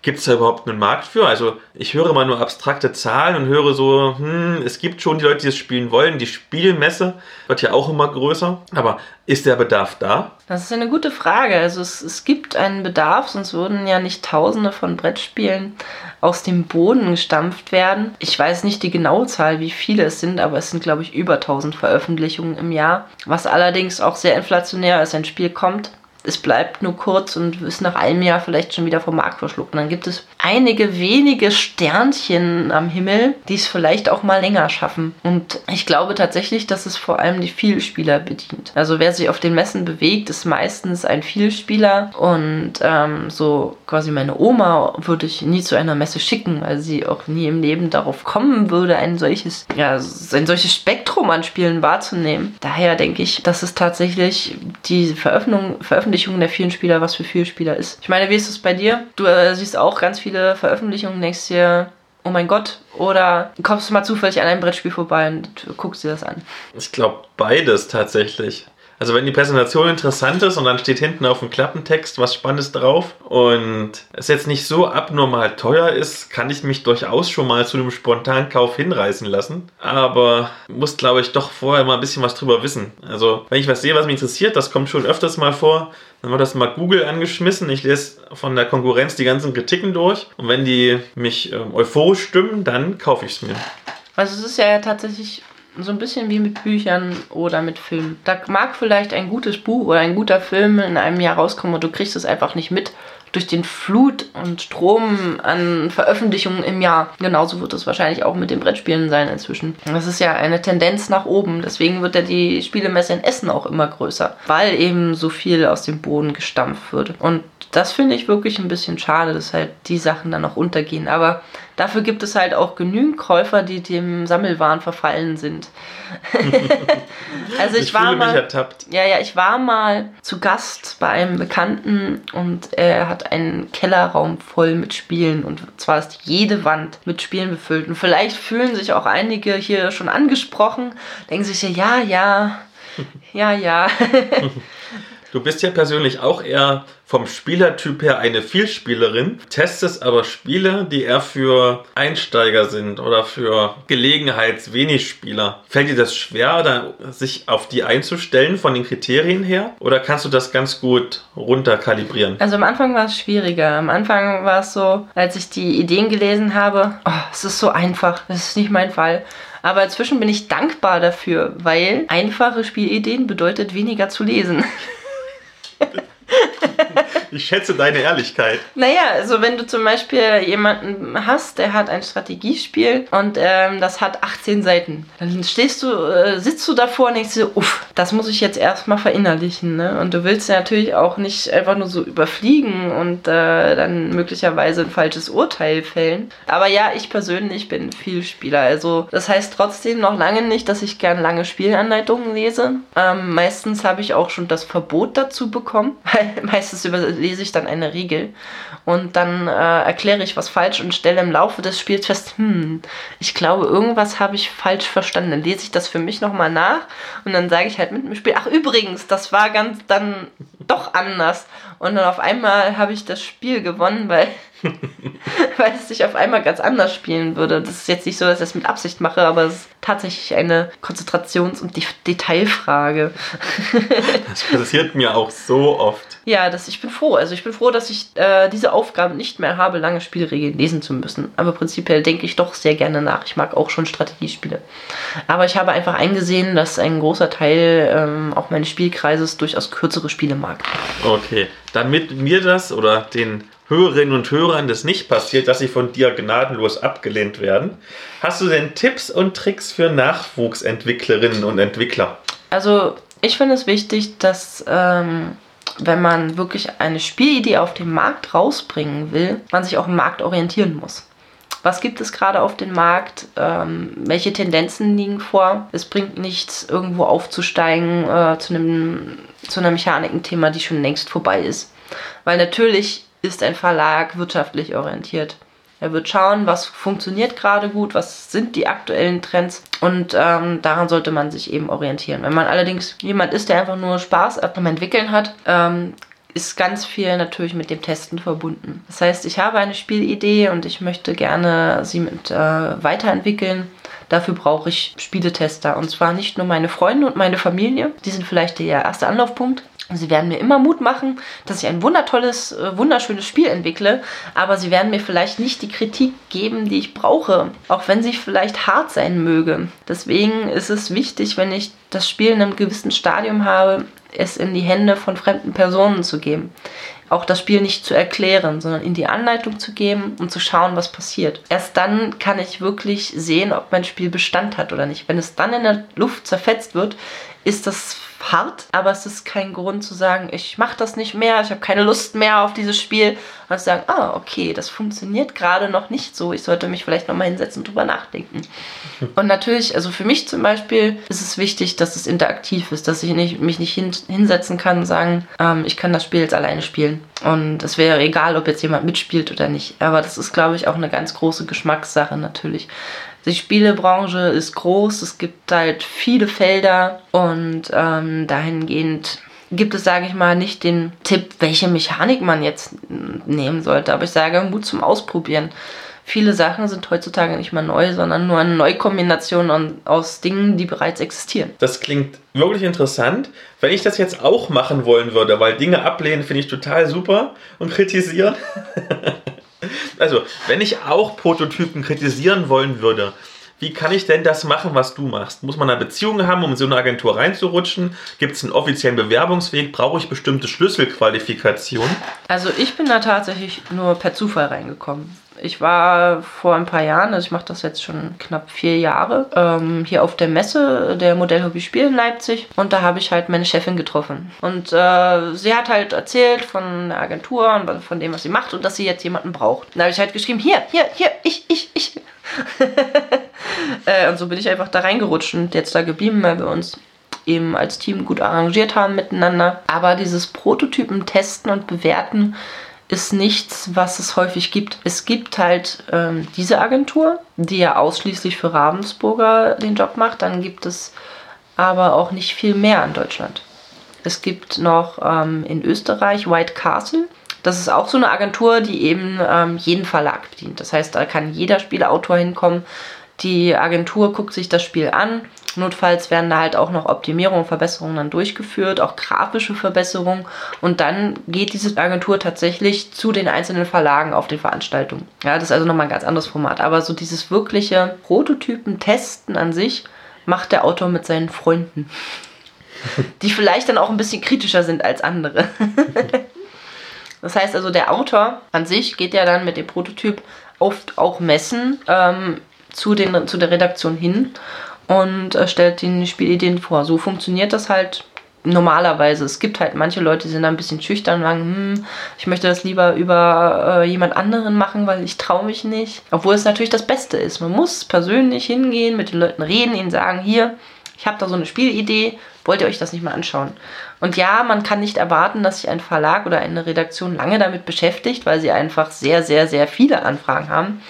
Speaker 1: Gibt es da überhaupt einen Markt für? Also ich höre mal nur abstrakte Zahlen und höre so, hm, es gibt schon die Leute, die es spielen wollen. Die Spielmesse wird ja auch immer größer. Aber ist der Bedarf da?
Speaker 2: Das ist eine gute Frage. Also es, es gibt einen Bedarf, sonst würden ja nicht Tausende von Brettspielen aus dem Boden gestampft werden. Ich weiß nicht die genaue Zahl, wie viele es sind, aber es sind, glaube ich, über 1000 Veröffentlichungen im Jahr. Was allerdings auch sehr inflationär ist. Ein Spiel kommt, es bleibt nur kurz und ist nach einem Jahr vielleicht schon wieder vom Markt verschluckt. Und dann gibt es einige wenige Sternchen am Himmel, die es vielleicht auch mal länger schaffen. Und ich glaube tatsächlich, dass es vor allem die Vielspieler bedient. Also wer sich auf den Messen bewegt, ist meistens ein Vielspieler. Und ähm, so quasi meine Oma würde ich nie zu einer Messe schicken, weil sie auch nie im Leben darauf kommen würde, ein solches, ja, ein solches Spektrum an Spielen wahrzunehmen. Daher denke ich, dass es tatsächlich die Veröffentlichung, Veröffentlichung Veröffentlichungen der vielen Spieler, was für viele Spieler ist. Ich meine, wie ist es bei dir? Du äh, siehst auch ganz viele Veröffentlichungen, denkst dir, oh mein Gott, oder kommst du mal zufällig an einem Brettspiel vorbei und guckst dir das an?
Speaker 1: Ich glaube beides tatsächlich. Also wenn die Präsentation interessant ist und dann steht hinten auf dem Klappentext was Spannendes drauf und es jetzt nicht so abnormal teuer ist, kann ich mich durchaus schon mal zu einem Spontankauf hinreißen lassen. Aber muss, glaube ich, doch vorher mal ein bisschen was drüber wissen. Also wenn ich was sehe, was mich interessiert, das kommt schon öfters mal vor, dann wird das mal Google angeschmissen. Ich lese von der Konkurrenz die ganzen Kritiken durch und wenn die mich ähm, euphorisch stimmen, dann kaufe ich es mir.
Speaker 2: Also es ist ja tatsächlich so ein bisschen wie mit Büchern oder mit Filmen. Da mag vielleicht ein gutes Buch oder ein guter Film in einem Jahr rauskommen und du kriegst es einfach nicht mit durch den Flut und Strom an Veröffentlichungen im Jahr. Genauso wird es wahrscheinlich auch mit den Brettspielen sein inzwischen. Das ist ja eine Tendenz nach oben. Deswegen wird ja die Spielemesse in Essen auch immer größer, weil eben so viel aus dem Boden gestampft wird. Und das finde ich wirklich ein bisschen schade, dass halt die Sachen dann noch untergehen. Aber dafür gibt es halt auch genügend Käufer, die dem Sammelwahn verfallen sind. also ich, ich war mal, ja, ja, ich war mal zu Gast bei einem Bekannten und er hat einen Kellerraum voll mit Spielen und zwar ist jede Wand mit Spielen befüllt. Und vielleicht fühlen sich auch einige hier schon angesprochen, denken sich ja, ja, ja, ja.
Speaker 1: Du bist ja persönlich auch eher vom Spielertyp her eine Vielspielerin, testest aber Spiele, die eher für Einsteiger sind oder für Gelegenheits-wenig Spieler. Fällt dir das schwer, sich auf die einzustellen von den Kriterien her? Oder kannst du das ganz gut runterkalibrieren?
Speaker 2: Also am Anfang war es schwieriger. Am Anfang war es so, als ich die Ideen gelesen habe, oh, es ist so einfach, das ist nicht mein Fall. Aber inzwischen bin ich dankbar dafür, weil einfache Spielideen bedeutet weniger zu lesen.
Speaker 1: Ich schätze deine Ehrlichkeit.
Speaker 2: Naja, also wenn du zum Beispiel jemanden hast, der hat ein Strategiespiel und ähm, das hat 18 Seiten, dann stehst du, äh, sitzt du davor und denkst dir, uff, das muss ich jetzt erstmal verinnerlichen. Ne? Und du willst natürlich auch nicht einfach nur so überfliegen und äh, dann möglicherweise ein falsches Urteil fällen. Aber ja, ich persönlich bin viel Spieler. Also das heißt trotzdem noch lange nicht, dass ich gern lange Spielanleitungen lese. Ähm, meistens habe ich auch schon das Verbot dazu bekommen, weil meistens über lese ich dann eine Regel und dann äh, erkläre ich was falsch und stelle im Laufe des Spiels fest, hm, ich glaube, irgendwas habe ich falsch verstanden. Dann lese ich das für mich nochmal nach und dann sage ich halt mit dem Spiel, ach übrigens, das war ganz dann doch anders. Und dann auf einmal habe ich das Spiel gewonnen, weil, weil es sich auf einmal ganz anders spielen würde. Das ist jetzt nicht so, dass ich das mit Absicht mache, aber es ist tatsächlich eine Konzentrations- und Detailfrage.
Speaker 1: das passiert mir auch so oft.
Speaker 2: Ja, das, ich bin froh. Also ich bin froh, dass ich äh, diese Aufgabe nicht mehr habe, lange Spielregeln lesen zu müssen. Aber prinzipiell denke ich doch sehr gerne nach. Ich mag auch schon Strategiespiele. Aber ich habe einfach eingesehen, dass ein großer Teil ähm, auch meines Spielkreises durchaus kürzere Spiele mag.
Speaker 1: Okay, damit mir das oder den Hörerinnen und Hörern das nicht passiert, dass sie von dir gnadenlos abgelehnt werden, hast du denn Tipps und Tricks für Nachwuchsentwicklerinnen und Entwickler?
Speaker 2: Also ich finde es wichtig, dass ähm, wenn man wirklich eine Spielidee auf dem Markt rausbringen will, man sich auch im Markt orientieren muss. Was gibt es gerade auf dem Markt? Ähm, welche Tendenzen liegen vor? Es bringt nichts, irgendwo aufzusteigen äh, zu, einem, zu einer Mechanikenthema, die schon längst vorbei ist. Weil natürlich ist ein Verlag wirtschaftlich orientiert. Er wird schauen, was funktioniert gerade gut, was sind die aktuellen Trends und ähm, daran sollte man sich eben orientieren. Wenn man allerdings jemand ist, der einfach nur Spaß am Entwickeln hat, ähm, ist ganz viel natürlich mit dem Testen verbunden. Das heißt, ich habe eine Spielidee und ich möchte gerne sie mit äh, weiterentwickeln. Dafür brauche ich Spieletester. Und zwar nicht nur meine Freunde und meine Familie. Die sind vielleicht der erste Anlaufpunkt. Sie werden mir immer Mut machen, dass ich ein wundertolles, äh, wunderschönes Spiel entwickle, aber sie werden mir vielleicht nicht die Kritik geben, die ich brauche, auch wenn sie vielleicht hart sein möge. Deswegen ist es wichtig, wenn ich das Spiel in einem gewissen Stadium habe, es in die Hände von fremden Personen zu geben. Auch das Spiel nicht zu erklären, sondern in die Anleitung zu geben und zu schauen, was passiert. Erst dann kann ich wirklich sehen, ob mein Spiel Bestand hat oder nicht. Wenn es dann in der Luft zerfetzt wird, ist das hart, aber es ist kein Grund zu sagen, ich mache das nicht mehr, ich habe keine Lust mehr auf dieses Spiel. Und zu sagen, ah, okay, das funktioniert gerade noch nicht so, ich sollte mich vielleicht nochmal hinsetzen und drüber nachdenken. Und natürlich, also für mich zum Beispiel ist es wichtig, dass es interaktiv ist, dass ich nicht, mich nicht hin, hinsetzen kann und sagen, ähm, ich kann das Spiel jetzt alleine spielen. Und es wäre egal, ob jetzt jemand mitspielt oder nicht. Aber das ist, glaube ich, auch eine ganz große Geschmackssache natürlich. Die Spielebranche ist groß, es gibt halt viele Felder und ähm, dahingehend gibt es, sage ich mal, nicht den Tipp, welche Mechanik man jetzt nehmen sollte. Aber ich sage Mut zum Ausprobieren. Viele Sachen sind heutzutage nicht mehr neu, sondern nur eine Neukombination aus Dingen, die bereits existieren.
Speaker 1: Das klingt wirklich interessant. Wenn ich das jetzt auch machen wollen würde, weil Dinge ablehnen finde ich total super und kritisieren. Also, wenn ich auch Prototypen kritisieren wollen würde, wie kann ich denn das machen, was du machst? Muss man eine Beziehung haben, um in so eine Agentur reinzurutschen? Gibt es einen offiziellen Bewerbungsweg? Brauche ich bestimmte Schlüsselqualifikationen?
Speaker 2: Also ich bin da tatsächlich nur per Zufall reingekommen. Ich war vor ein paar Jahren, also ich mache das jetzt schon knapp vier Jahre, ähm, hier auf der Messe der Modellhobby Spiel in Leipzig und da habe ich halt meine Chefin getroffen. Und äh, sie hat halt erzählt von der Agentur und von dem, was sie macht und dass sie jetzt jemanden braucht. Da habe ich halt geschrieben, hier, hier, hier, ich, ich, ich. äh, und so bin ich einfach da reingerutscht und jetzt da geblieben, weil wir uns eben als Team gut arrangiert haben miteinander. Aber dieses Prototypen testen und bewerten ist nichts, was es häufig gibt. Es gibt halt ähm, diese Agentur, die ja ausschließlich für Ravensburger den Job macht. Dann gibt es aber auch nicht viel mehr in Deutschland. Es gibt noch ähm, in Österreich White Castle. Das ist auch so eine Agentur, die eben ähm, jeden Verlag bedient. Das heißt, da kann jeder Spieleautor hinkommen. Die Agentur guckt sich das Spiel an. Notfalls werden da halt auch noch Optimierungen und Verbesserungen dann durchgeführt, auch grafische Verbesserungen. Und dann geht diese Agentur tatsächlich zu den einzelnen Verlagen auf den Veranstaltungen. Ja, das ist also nochmal ein ganz anderes Format. Aber so dieses wirkliche Prototypen-Testen an sich macht der Autor mit seinen Freunden. Die vielleicht dann auch ein bisschen kritischer sind als andere. Das heißt also, der Autor an sich geht ja dann mit dem Prototyp oft auch messen ähm, zu, den, zu der Redaktion hin und äh, stellt ihnen Spielideen vor. So funktioniert das halt normalerweise. Es gibt halt manche Leute, die sind da ein bisschen schüchtern und sagen, hm, ich möchte das lieber über äh, jemand anderen machen, weil ich traue mich nicht. Obwohl es natürlich das Beste ist. Man muss persönlich hingehen, mit den Leuten reden, ihnen sagen, hier, ich habe da so eine Spielidee, wollt ihr euch das nicht mal anschauen? Und ja, man kann nicht erwarten, dass sich ein Verlag oder eine Redaktion lange damit beschäftigt, weil sie einfach sehr, sehr, sehr viele Anfragen haben.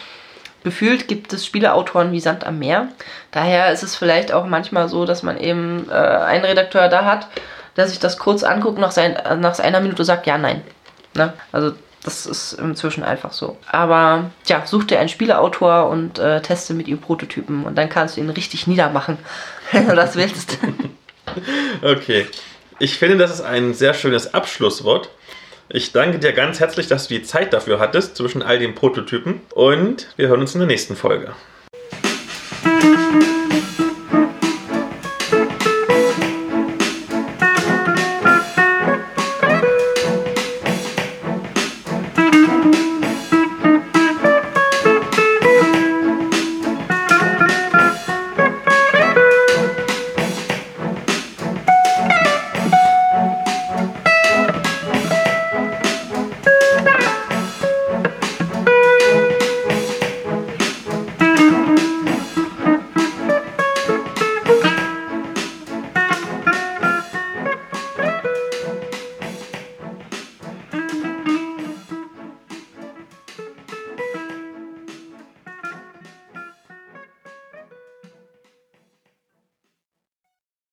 Speaker 2: Gefühlt gibt es Spieleautoren wie Sand am Meer. Daher ist es vielleicht auch manchmal so, dass man eben äh, einen Redakteur da hat, der sich das kurz anguckt, nach, sein, nach einer Minute sagt, ja, nein. Ne? Also das ist inzwischen einfach so. Aber ja, such dir einen Spieleautor und äh, teste mit ihm Prototypen und dann kannst du ihn richtig niedermachen, wenn du das willst.
Speaker 1: okay. Ich finde, das ist ein sehr schönes Abschlusswort. Ich danke dir ganz herzlich, dass du die Zeit dafür hattest zwischen all den Prototypen und wir hören uns in der nächsten Folge.